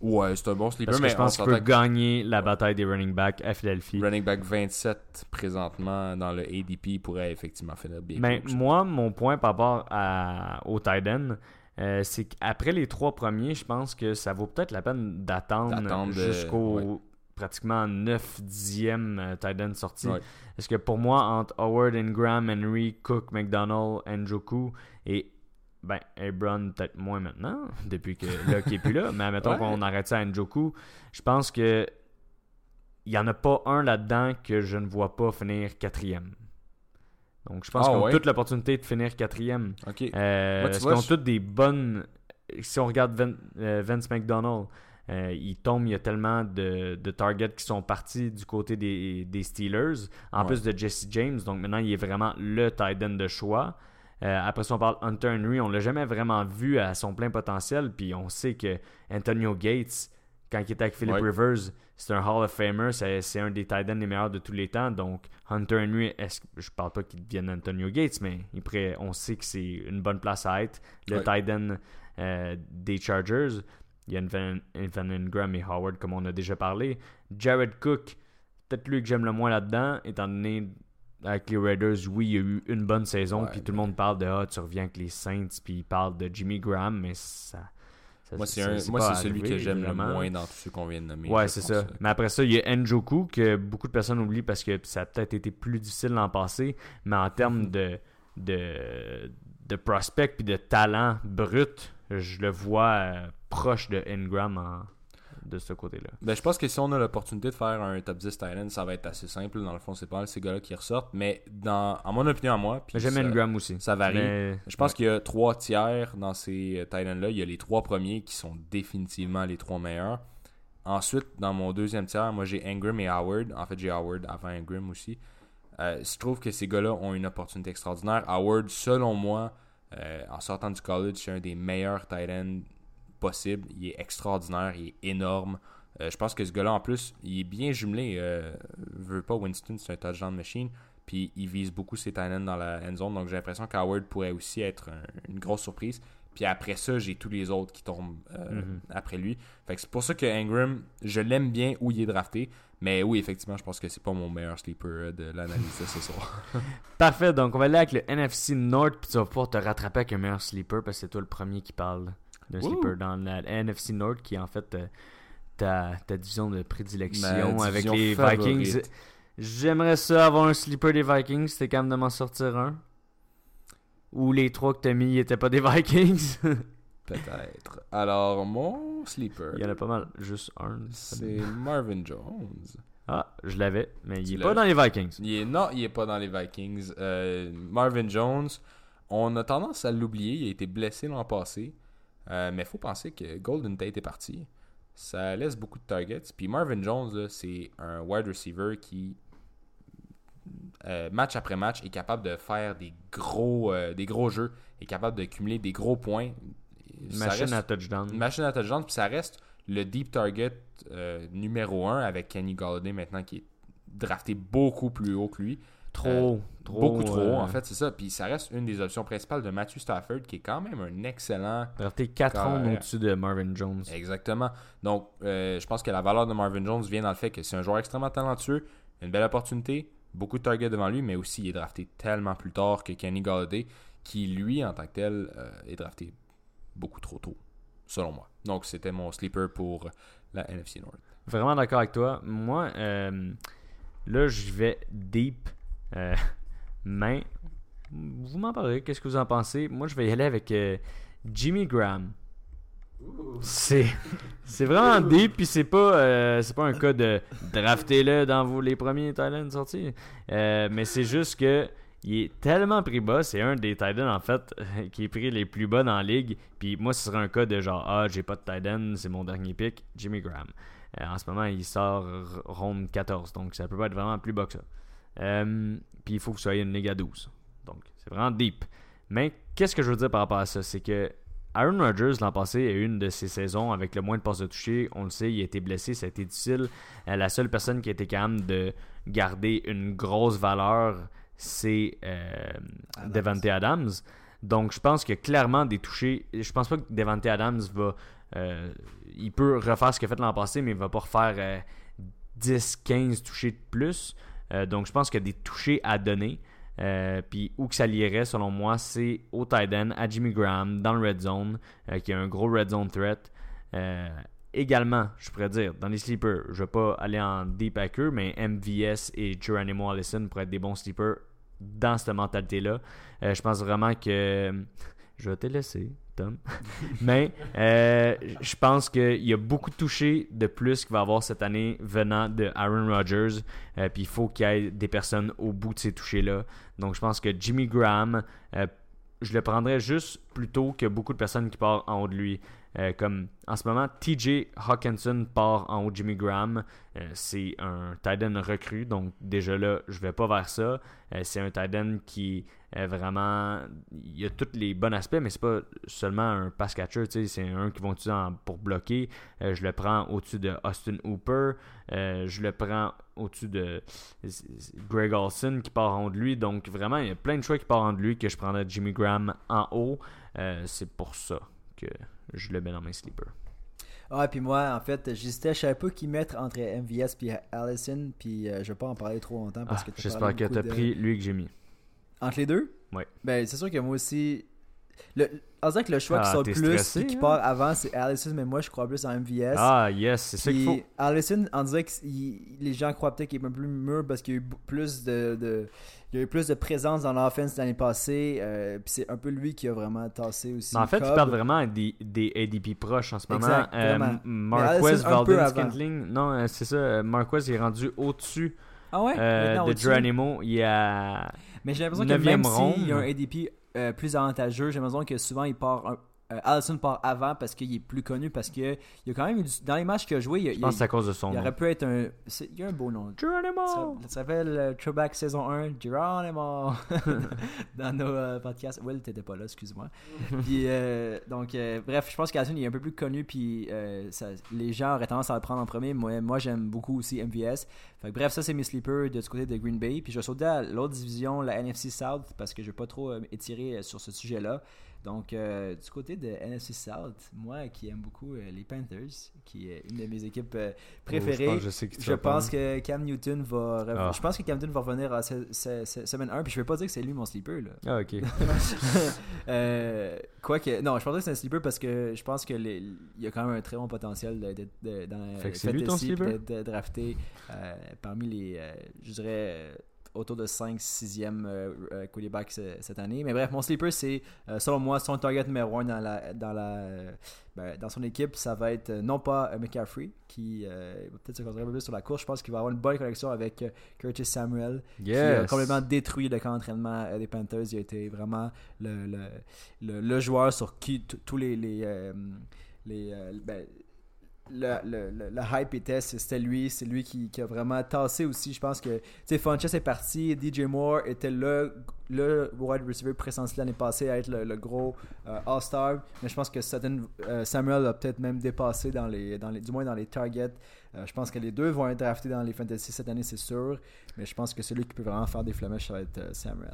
C: Ouais, c'est un bon sleeper.
B: Parce que
C: mais
B: je pense qu'il peut gagner la bataille des running backs à Philadelphie.
C: running back 27 présentement dans le ADP pourrait effectivement finir bien.
B: Mais moi, mon point par rapport à, au tight end, euh, c'est qu'après les trois premiers, je pense que ça vaut peut-être la peine d'attendre
C: euh,
B: jusqu'au
C: ouais.
B: pratiquement 9-10e euh, tight end sorti.
C: Ouais.
B: Parce que pour moi, entre Howard, Ingram, Henry, Cook, McDonald, Njoku et ben, Abron, peut-être moins maintenant, depuis que Luck est plus là, mais admettons
C: Ouais.
B: qu'on arrête ça à Njoku, je pense que il n'y en a pas un là-dedans que je ne vois pas finir quatrième. Donc je pense
C: Ah
B: qu'ils ont
C: ouais?
B: toute l'opportunité de finir quatrième.
C: Ok.
B: Euh,
C: Moi, tu
B: parce
C: vois,
B: qu'ils ont
C: je-
B: toutes des bonnes. Si on regarde euh, Vince McDonald, euh, il tombe, il y a tellement de, de targets qui sont partis du côté des, des Steelers, en
C: Ouais.
B: plus de Jesse James. Donc maintenant, il est vraiment le tight end de choix. Euh, après ça, on parle Hunter Henry. On l'a jamais vraiment vu à son plein potentiel. Puis on sait que Antonio Gates, quand il était avec Philip
C: Ouais.
B: Rivers, c'est un Hall of Famer. C'est un des tight ends les meilleurs de tous les temps. Donc Hunter Henry, que- je parle pas qu'il devienne Antonio Gates, mais il pourrait- on sait que c'est une bonne place à être. Le
C: Ouais.
B: tight end euh, des Chargers. Il y a Evan, Evan Ingram et Howard, comme on a déjà parlé. Jared Cook, peut-être lui que j'aime le moins là-dedans, étant donné avec les Raiders, oui, il y a eu une bonne saison, puis tout le monde parle de ah, tu reviens avec les Saints, puis il parle de Jimmy Graham, mais ça. ça-
C: Moi, c'est celui que j'aime le moins dans tous ceux qu'on vient de nommer.
B: Ouais, c'est ça. Mais après ça, il y a Njoku, que beaucoup de personnes oublient parce que ça a peut-être été plus difficile l'an passé. Mais en termes
C: Mhm.
B: de, de, de prospect puis de talent brut, je le vois euh, proche de Ingram en- de ce côté-là.
C: Ben, je pense que si on a l'opportunité de faire un top 10 Titan, ça va être assez simple. Dans le fond, c'est pas mal ces gars-là qui ressortent. Mais dans, en mon opinion à moi,
B: j'aime Ingram aussi.
C: ça varie.
B: Mais-
C: Je pense
B: ouais.
C: qu'il y a trois tiers dans ces Titans-là. Il y a les trois premiers qui sont définitivement les trois meilleurs. Ensuite, dans mon deuxième tiers, moi j'ai Ingram et Howard. En fait, j'ai Howard avant Ingram aussi. Euh, je trouve que ces gars-là ont une opportunité extraordinaire. Howard, selon moi, euh, en sortant du college, c'est un des meilleurs Titans possibles. Il est extraordinaire, il est énorme. Euh, je pense que ce gars-là, en plus, il est bien jumelé. Euh, veut pas Winston, c'est un touchdown machine. Puis il vise beaucoup ses tight dans la end zone. Donc j'ai l'impression qu'Howard pourrait aussi être un- une grosse surprise. Puis après ça, j'ai tous les autres qui tombent euh,
B: Mhm.
C: après lui. Fait que c'est pour ça que Ingram, je l'aime bien où il est drafté. Mais oui, effectivement, je pense que c'est pas mon meilleur sleeper euh, de l'analyse de ce soir.
B: Parfait, donc on va aller avec le NFC North, puis tu vas pouvoir te rattraper avec un meilleur sleeper, parce que c'est toi le premier qui parle d'un sleeper dans la NFC North, qui est en fait euh, ta, ta division de prédilection avec les
C: favorite.
B: Vikings. J'aimerais ça avoir un sleeper des Vikings, c'était quand même de m'en sortir un. Ou les trois que t'as mis étaient pas des Vikings.
C: Peut-être. Alors, mon sleeper,
B: Il y en a pas mal, juste un.
C: c'est Marvin Jones.
B: Ah, je l'avais, mais il
C: Tu
B: est pas dans les Vikings.
C: Il est, non, il est pas dans les Vikings. Euh, Marvin Jones, on a tendance à l'oublier. Il a été blessé l'an passé. Euh, mais il faut penser que Golden Tate est parti. Ça laisse beaucoup de targets. Puis Marvin Jones, c'est un wide receiver qui, euh, match après match, est capable de faire des gros, euh, des gros jeux, est capable de cumuler des gros points. Ça
B: Machine
C: reste-
B: à touchdown.
C: une machine à touchdown, puis ça reste le deep target numéro 1 avec Kenny Galladay maintenant qui est drafté beaucoup plus haut que lui.
B: Trop, trop.
C: Beaucoup trop,
B: euh,
C: en fait, c'est ça. Puis ça reste une des options principales de Matthew Stafford, qui est quand même un excellent
B: Drafté 4
C: Carré.
B: rondes au-dessus de Marvin Jones.
C: Exactement. Donc, euh, je pense que la valeur de Marvin Jones vient dans le fait que c'est un joueur extrêmement talentueux, une belle opportunité, beaucoup de targets devant lui, mais aussi il est drafté tellement plus tard que Kenny Galladay, qui lui, en tant que tel, euh, est drafté beaucoup trop tôt, selon moi. Donc, c'était mon sleeper pour la NFC North.
B: Vraiment d'accord avec toi. Moi, euh, là, je vais deep. Euh, mais vous m'en parlerez. Qu'est-ce que vous en pensez? Moi, je vais y aller avec euh, Jimmy Graham. C'est c'est vraiment deep, puis c'est pas, euh, c'est pas un cas de drafter-le dans vos, les premiers Titans sortis. Euh, mais c'est juste que il est tellement pris bas, c'est un des Titans en fait qui est pris les plus bas dans la ligue. Puis moi, ce serait un cas de genre, ah, j'ai pas de Titan, c'est mon dernier pick, Jimmy Graham. En ce moment, il sort ronde 14, donc ça peut pas être vraiment plus bas que ça. Euh, puis il faut que vous soyez une ligue à 12. Donc c'est vraiment deep. Mais qu'est-ce que je veux dire par rapport à ça? C'est que Aaron Rodgers l'an passé a eu une de ses saisons avec le moins de passes de toucher. On le sait, il a été blessé, ça a été difficile. Euh, la seule personne qui a été capable de garder une grosse valeur, c'est euh,
A: Adams.
B: Devante Adams. Donc je pense que clairement des touchés. Je pense pas que Devante Adams va. euh, il peut refaire ce qu'il a fait l'an passé, mais il va pas refaire euh, 10-15 touchés de plus. Euh, donc je pense qu'il y a des touchés à donner. Euh, Puis où que ça lierait, selon moi, c'est au tight end, à Jimmy Graham, dans le red zone, euh, qui a un gros red zone threat. Également, je pourrais dire, dans les sleepers, je vais pas aller en deep avec eux, mais MVS et Geronimo Allison pourraient être des bons sleepers dans cette mentalité-là. Je pense vraiment que. Je vais te laisser, Mais euh, je pense qu'il y a beaucoup de touchés de plus qu'il va avoir cette année venant de Aaron Rodgers. Euh, Puis il faut qu'il y ait des personnes au bout de ces touchés-là. Donc je pense que Jimmy Graham, euh, je le prendrais juste plutôt que beaucoup de personnes qui partent en haut de lui. Comme en ce moment, TJ Hawkinson part en haut de Jimmy Graham. C'est un tight end recru, donc déjà là, je vais pas vers ça. C'est un tight end qui est vraiment. Il a tous les bons aspects, mais c'est pas seulement un pass catcher. C'est un qui va utiliser pour bloquer. Euh, je le prends au-dessus de Austin Hooper. Euh, je le prends au-dessus de Greg Olson qui part en de lui. Donc vraiment, il y a plein de choix qui partent en de lui que je prendrais Jimmy Graham en haut. Euh, c'est pour ça que je le mets dans mes sleepers.
A: Ah, puis moi, en fait, j'hésitais, je savais pas qui mettre entre MVS puis Allison, puis euh, je vais pas en parler trop longtemps parce
B: Ah,
A: que
B: J'espère que tu as
A: de-
B: pris lui que j'ai mis.
A: Entre les deux?
B: Ouais.
A: Ben, c'est sûr que moi aussi. Le... On dirait que le choix
B: Ah,
A: qui sort plus
B: stressé,
A: et qui
B: hein?
A: part avant, c'est Allison, mais moi, je crois plus en MVS.
B: Ah, yes, c'est ça qu'il faut.
A: Allison, on dirait que les gens croient peut-être qu'il est un peu plus mûr parce qu'il y a eu plus de, de- il y a eu plus de présence dans l'offense l'année passée. euh, puis c'est un peu lui qui a vraiment tassé aussi.
B: Mais en fait, tu parles vraiment des, des ADP proches en ce moment.
A: Exact,
B: Euh,
A: vraiment.
B: M- Marquez, Valdez. Scantling. Non, euh, c'est ça. euh, Marquez il est rendu au-dessus
A: Ah ouais?
B: euh, de. Geronimo. Il y a.
A: Mais j'ai l'impression que même s'il y a un ADP euh, plus avantageux, j'ai l'impression que souvent il part. Euh, Allison part avant parce qu'il est plus connu parce que il y a quand même eu du- dans les matchs qu'il a joué, il,
B: Je
A: il,
B: pense à cause de son
A: il
B: nom.
A: aurait pu être un. Il y a un beau nom.
B: Geronimo!
A: ça s'appelle euh, Throwback saison 1, Geronimo. dans nos euh, podcasts. Will, t'étais pas là, excuse-moi. puis, euh, donc, bref, je pense qu'Alison il est un peu plus connu, puis ça- les gens auraient tendance à le prendre en premier. Moi, moi j'aime beaucoup aussi MVS. Fait que, bref, ça, c'est mes sleepers de ce côté de Green Bay. Puis, je vais sauter à l'autre division, la NFC South, parce que je vais pas trop étirer sur ce sujet-là. Donc, euh, du côté de NFC South, moi qui aime beaucoup euh, les Panthers, qui est une de mes équipes euh, préférées.
B: Oh, je, pense, je sais
A: pense que Cam Newton va. rev-
B: Ah.
A: Je pense que Cam Newton va revenir à ce- ce- ce- semaine 1. Puis je vais pas dire que c'est lui mon sleeper. Là.
B: Ah, ok.
A: Quoique. Non, je pense que c'est un sleeper parce que je pense qu'il y a quand même un très bon potentiel de- dans
B: Fait que lui ton sleeper?
A: d'être d'être drafté parmi les. je dirais. Autour de 5-6e euh, euh, quarterback ce- cette année. Mais bref, mon sleeper, c'est, euh, selon moi, son target numéro 1 dans, la, dans, la, euh, ben, dans son équipe. Ça va être non pas McCaffrey, qui va peut-être se concentrer un peu plus sur la course. Je pense qu'il va avoir une bonne connexion avec Curtis Samuel, qui a
B: Yes.
A: complètement détruit le camp d'entraînement des Panthers. Il a été vraiment le, le, le, le joueur sur qui tous les. les, les euh, ben, le, hype était, c'était lui, c'est lui qui, qui a vraiment tassé aussi. Je pense que, tu sais, est parti, DJ Moore était le, le wide receiver pressenti l'année passée à être le, gros euh, All-Star, mais je pense que Sutton, euh, Samuel a peut-être même dépassé dans les, dans les, du moins dans les targets. Euh, je pense que les deux vont être draftés dans les fantasy cette année, c'est sûr, mais je pense que celui qui peut vraiment faire des flamèches, ça va être Samuel.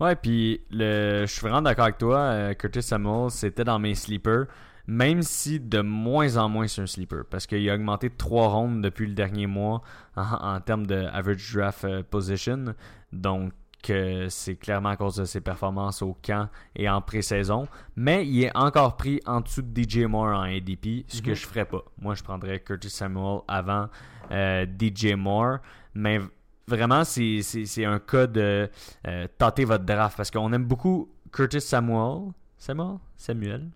B: Ouais, puis je suis vraiment d'accord avec toi. Curtis Samuel, c'était dans mes sleepers. Même si de moins en moins c'est un sleeper. Parce qu'il a augmenté de 3 rondes depuis le dernier mois en, en termes de average draft euh, position. Donc euh, c'est clairement à cause de ses performances au camp et en pré-saison. Mais il est encore pris en dessous de DJ Moore en ADP, ce que je ferais pas. Moi, je prendrais Curtis Samuel avant euh, DJ Moore. Mais vraiment, c'est c'est- c'est un cas de euh, tâter votre draft parce qu'on aime beaucoup Curtis Samuel. Samuel? Samuel?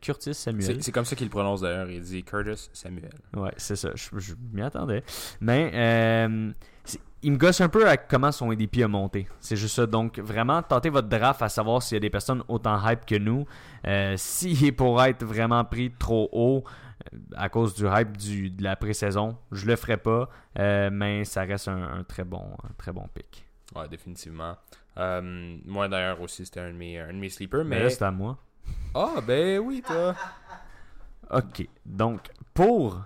B: Curtis Samuel.
C: C'est comme ça qu'il prononce d'ailleurs. Il dit Curtis Samuel.
B: Ouais, c'est ça. Je, je m'y attendais. Mais euh, il me gosse un peu à comment son ADP a monté. C'est juste ça. Donc, vraiment, tentez votre draft à savoir s'il y a des personnes autant hype que nous. Euh, S'il est pour être vraiment pris trop haut euh, à cause du hype du, de la pré-saison, je le ferai pas. Euh, mais ça reste un, un très bon, un très bon pick.
C: Ouais, définitivement. Moi d'ailleurs aussi, c'était un un de mes sleepers.
B: Mais
C: Mais.
B: là, c'est à moi.
C: Ah, ben oui, toi.
B: Ok, donc pour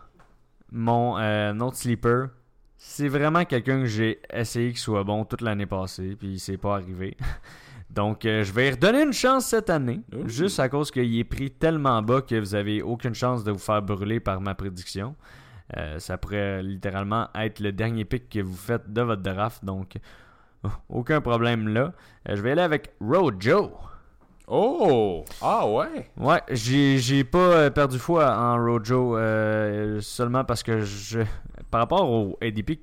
B: mon euh, autre sleeper, c'est vraiment quelqu'un que j'ai essayé qu'il soit bon toute l'année passée, puis c'est pas arrivé. Donc euh, je vais lui redonner une chance cette année,
C: Ouh.
B: juste à cause qu'il est pris tellement bas que vous avez aucune chance de vous faire brûler par ma prédiction. Euh, ça pourrait littéralement être le dernier pick que vous faites de votre draft, donc aucun problème là. Euh, je vais aller avec Rojo.
C: Oh! Ah ouais!
B: Ouais, j'ai j'ai pas euh, perdu foi en Rojo euh, seulement parce que je par rapport au ADP,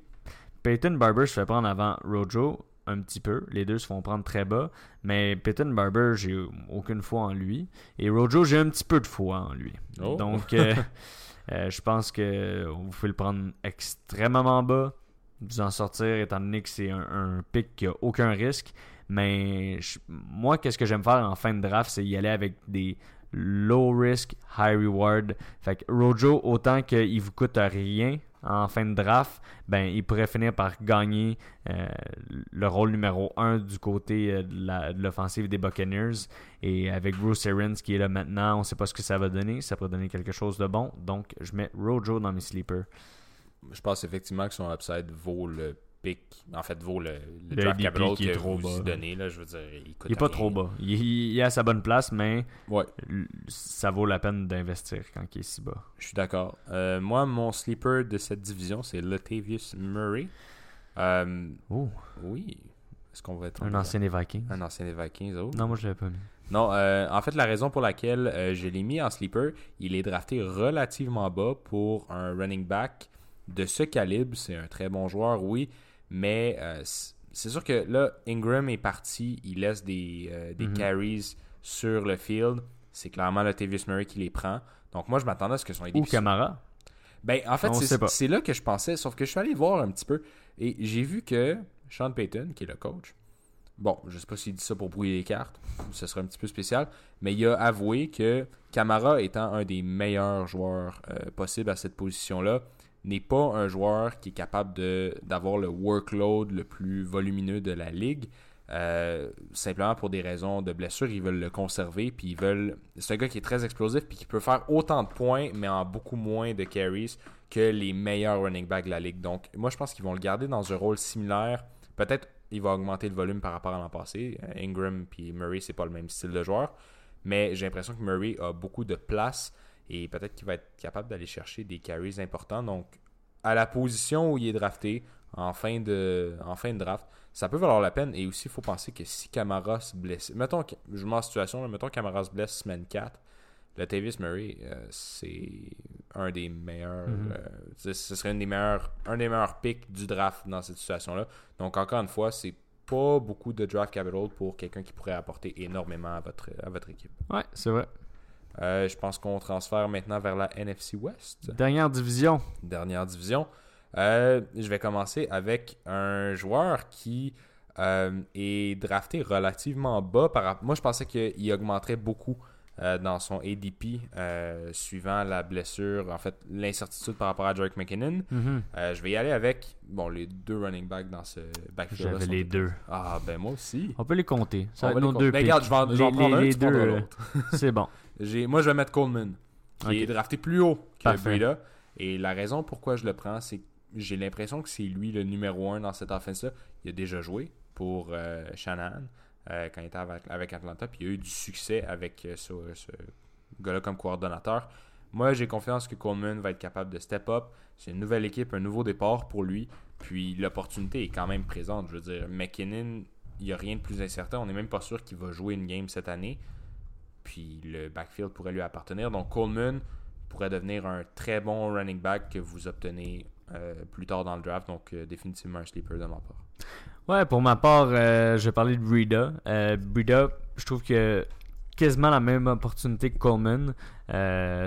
B: Peyton Barber se fait prendre avant Rojo un petit peu. Les deux se font prendre très bas, mais Peyton Barber, j'ai aucune foi en lui et Rojo, j'ai un petit peu de foi en lui.
C: Oh.
B: Donc euh, euh, je pense que vous pouvez le prendre extrêmement bas, vous en sortir étant donné que c'est un, un pick qui a aucun risque. Mais moi, qu'est-ce que j'aime faire en fin de draft, c'est y aller avec des low risk, high reward. Fait que Rojo, autant qu'il vous coûte rien en fin de draft, ben il pourrait finir par gagner euh, le rôle numéro 1 du côté euh, de l'offensive des Buccaneers. Et avec Bruce Arians qui est là maintenant, on sait pas ce que ça va donner. Ça pourrait donner quelque chose de bon. Donc, je mets Rojo dans mes sleepers.
C: Je pense effectivement que son upside vaut le pick. En fait, vaut le, le
B: Le
C: draft capital
B: qui est
C: que
B: trop
C: vous
B: bas.
C: y donnez. Là, je veux dire, il coûte
B: Il est pas
C: rien.
B: trop bas. Il, il est à sa bonne place, mais
C: Ouais,
B: ça vaut la peine d'investir quand il est si bas.
C: je suis d'accord. Euh, moi, mon sleeper de cette division, c'est Latavius Murray. Euh,
B: Oh,
C: oui. Est-ce qu'on va être
B: un ancien des Vikings.
C: Un ancien des Vikings. oh.
B: Non, moi je l'avais pas mis.
C: Non, euh, en fait, la raison pour laquelle euh, je l'ai mis en sleeper, il est drafté relativement bas pour un running back de ce calibre. C'est un très bon joueur, oui, mais euh, c'est sûr que là, Ingram est parti, il laisse des, euh, des
B: Mhm.
C: carries sur le field. C'est clairement Latavius Murray qui les prend. Donc moi, je m'attendais à ce que son
B: Ou Camara.
C: ben, en fait, c'est là que je pensais, sauf que je suis allé voir un petit peu et j'ai vu que Sean Payton, qui est le coach, bon, je sais pas s'il dit ça pour brouiller les cartes, ce serait un petit peu spécial, mais il a avoué que Camara étant un des meilleurs joueurs euh, possibles à cette position-là, n'est pas un joueur qui est capable d'avoir le workload le plus volumineux de la ligue. Euh, simplement pour des raisons de blessure, ils veulent le conserver, puis ils veulent. C'est un gars qui est très explosif, puis qui peut faire autant de points, mais en beaucoup moins de carries que les meilleurs running backs de la ligue. Donc, moi, je pense qu'ils vont le garder dans un rôle similaire. Peut-être il va augmenter le volume par rapport à l'an passé. Ingram puis Murray, c'est pas le même style de joueur, mais j'ai l'impression que Murray a beaucoup de place et peut-être qu'il va être capable d'aller chercher des carries importants. Donc, à la position où il est drafté en fin de, en fin de draft, ça peut valoir la peine. Et aussi, il faut penser que si Camara se blesse, mettons, je mets en situation, là, mettons Camara se blesse semaine 4, le Tavis Murray, euh, c'est un des meilleurs,
B: Mhm.
C: euh, ce serait une des meilleurs, un des meilleurs picks du draft dans cette situation-là. Donc, encore une fois, c'est pas beaucoup de draft capital pour quelqu'un qui pourrait apporter énormément à votre, à votre équipe.
B: Ouais, c'est vrai.
C: Euh, je pense qu'on transfère maintenant vers la NFC West
B: Dernière division.
C: dernière division. Euh, je vais commencer avec un joueur qui euh, est drafté relativement bas. Par... Moi, je pensais qu'il augmenterait beaucoup dans son ADP suivant la blessure, en fait, l'incertitude par rapport à Drake McKinnon.
B: Mhm.
C: Je vais y aller avec bon, les deux running backs dans ce backfield.
B: J'avais les deux.
C: Ah, ben moi aussi.
B: On peut les compter. Ça
C: On
B: va nos
C: compter.
B: deux
C: Ben, regarde, je vais en-
B: Les-
C: un,
B: deux. C'est bon.
C: J'ai- Moi, je vais mettre Coleman, qui est drafté plus haut que. Breida. Et la raison pourquoi je le prends, c'est que j'ai l'impression que c'est lui le numéro un dans cette offense-là. Il a déjà joué pour euh, Shanahan euh, quand il était avec, avec Atlanta, puis il a eu du succès avec euh, ce, ce gars-là comme coordonnateur. Moi, j'ai confiance que Coleman va être capable de step up. C'est une nouvelle équipe, un nouveau départ pour lui. Puis l'opportunité est quand même présente. Je veux dire, McKinnon, il n'y a rien de plus incertain. On n'est même pas sûr qu'il va jouer une game cette année. Puis le backfield pourrait lui appartenir. Donc Coleman pourrait devenir un très bon running back que vous obtenez euh, plus tard dans le draft. Donc euh, définitivement un sleeper de ma part.
B: Ouais, pour ma part, euh, je vais parler de Breida. Euh, Breida, je trouve que quasiment la même opportunité que Coleman,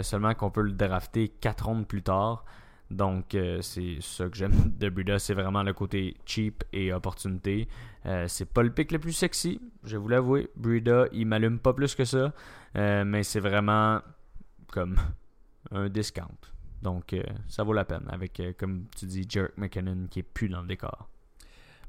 B: seulement qu'on peut le drafter 4 rondes plus tard. Donc, euh, c'est ça que j'aime de Breida, c'est vraiment le côté cheap et opportunité. Euh, c'est pas le pick le plus sexy, je vous l'avouer. Breida, il m'allume pas plus que ça, euh, mais c'est vraiment comme un discount. Donc, ça vaut la peine avec, comme tu dis, Jerk McKinnon qui est plus dans le décor.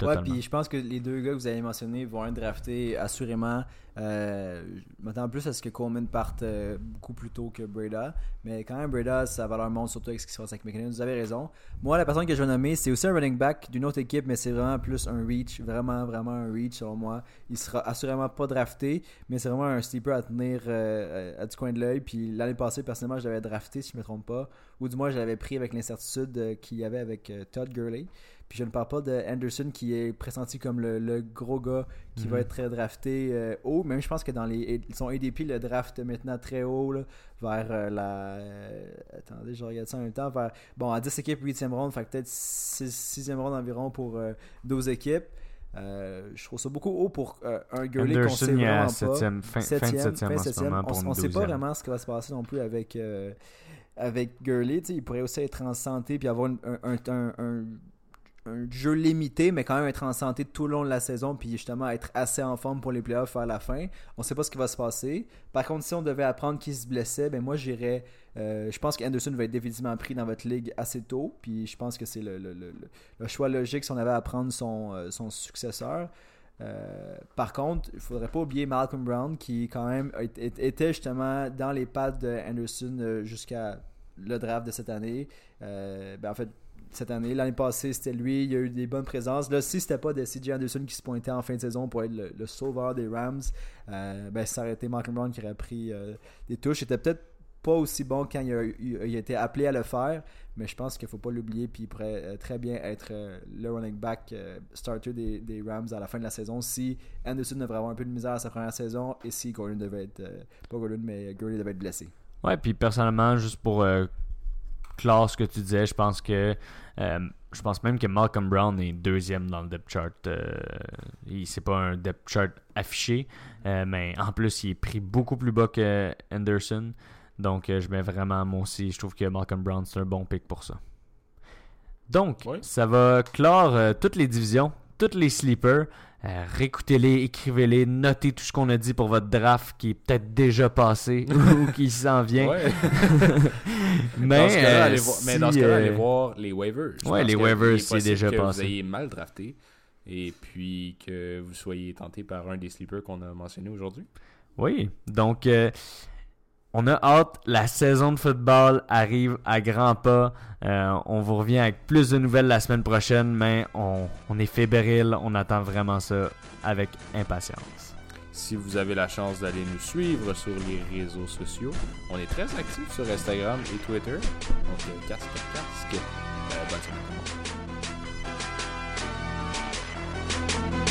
A: Ouais, puis je pense que les deux gars que vous avez mentionnés vont être draftés assurément. Euh, je m'attends plus à ce que Coleman parte euh, beaucoup plus tôt que Breda. Mais quand même, Breda, sa valeur monte surtout avec ce qui se passe avec McKinnon. Vous avez raison. Moi, la personne que je vais nommer, c'est aussi un running back d'une autre équipe, mais c'est vraiment plus un reach. Vraiment, vraiment un reach selon moi. Il sera assurément pas drafté, mais c'est vraiment un sleeper à tenir euh, à du coin de l'œil. Puis l'année passée, personnellement, je l'avais drafté, si je me trompe pas. Ou du moins, je l'avais pris avec l'incertitude euh, qu'il y avait avec euh, Todd Gurley. Puis je ne parle pas de Anderson qui est pressenti comme le, le gros gars qui
B: Mhm.
A: va être très drafté euh, haut. Même je pense que dans les son ADP le draft maintenant très haut là, vers euh, la euh, attendez, je regarde ça en même temps vers bon à 10 équipes 8e ronde, fait peut-être 6, e ronde environ pour euh, 12 équipes. Euh, je trouve ça beaucoup haut pour euh, un Gurley qu'on sait vraiment pas.
B: septième, fin, fin de
A: Septième,
B: septième
A: fin
B: en ce
A: septième. on, on sait pas vraiment ce qui va se passer non plus avec euh, avec Gurley. Il pourrait aussi être en santé puis avoir une- un, un, un- un- un jeu limité, mais quand même être en santé tout le long de la saison, puis justement être assez en forme pour les playoffs à la fin. On sait pas ce qui va se passer. Par contre, si on devait apprendre qu'il se blessait, ben moi j'irais. euh, je pense qu'Anderson va être définitivement pris dans votre ligue assez tôt, puis je pense que c'est le, choix logique si on avait à prendre son, euh, successeur. Euh, par contre, il faudrait pas oublier Malcolm Brown qui quand même était justement dans les pattes de jusqu'à le draft de cette année. Ben en fait, cette année, l'année passée, c'était lui. Il y a eu des bonnes présences. Là, si c'était pas de CJ Anderson qui se pointait en fin de saison pour être le, sauveur des Rams, euh, ben ça aurait été Malcolm Brown qui aurait pris euh, des touches. C'était peut-être pas aussi bon quand il a, il été appelé à le faire, mais je pense qu'il faut pas l'oublier. Puis il pourrait euh, très bien être euh, le running back starter des, des Rams à la fin de la saison si Anderson devrait avoir un peu de misère à sa première saison et si Gordon devait être, pas Gordon, mais Gurley devait être blessé.
B: Ouais, puis personnellement, juste pour ce que tu disais, je pense que euh, je pense même que Malcolm Brown est deuxième dans le depth chart. Euh, il c'est pas un depth chart affiché, euh, mais en plus il est pris beaucoup plus bas que Anderson. Donc euh, je mets vraiment moi aussi, je trouve que Malcolm Brown c'est un bon pick pour ça. Donc
C: Oui.
B: ça va clore toutes les divisions, toutes les sleepers. Euh, réécoutez-les, écrivez-les, notez tout ce qu'on a dit pour votre draft qui est peut-être déjà passé ou qui s'en vient.
C: Ouais.
B: Mais,
C: dans ce cas-là,
B: euh,
C: allez voir, mais dans ce cas-là,
B: euh,
C: allez voir les waivers. Pense
B: les waivers, c'est déjà
C: que
B: passé.
C: Vous ayez mal drafté et puis que vous soyez tenté par un des sleepers qu'on a mentionné aujourd'hui.
B: Oui, donc euh, on a hâte. La saison de football arrive à grands pas. Euh, on vous revient avec plus de nouvelles la semaine prochaine, mais on, est fébrile. On attend vraiment ça avec impatience.
C: Si vous avez la chance d'aller nous suivre sur les réseaux sociaux, on est très actifs sur Instagram et Twitter. Donc, euh, casque, casque. Euh.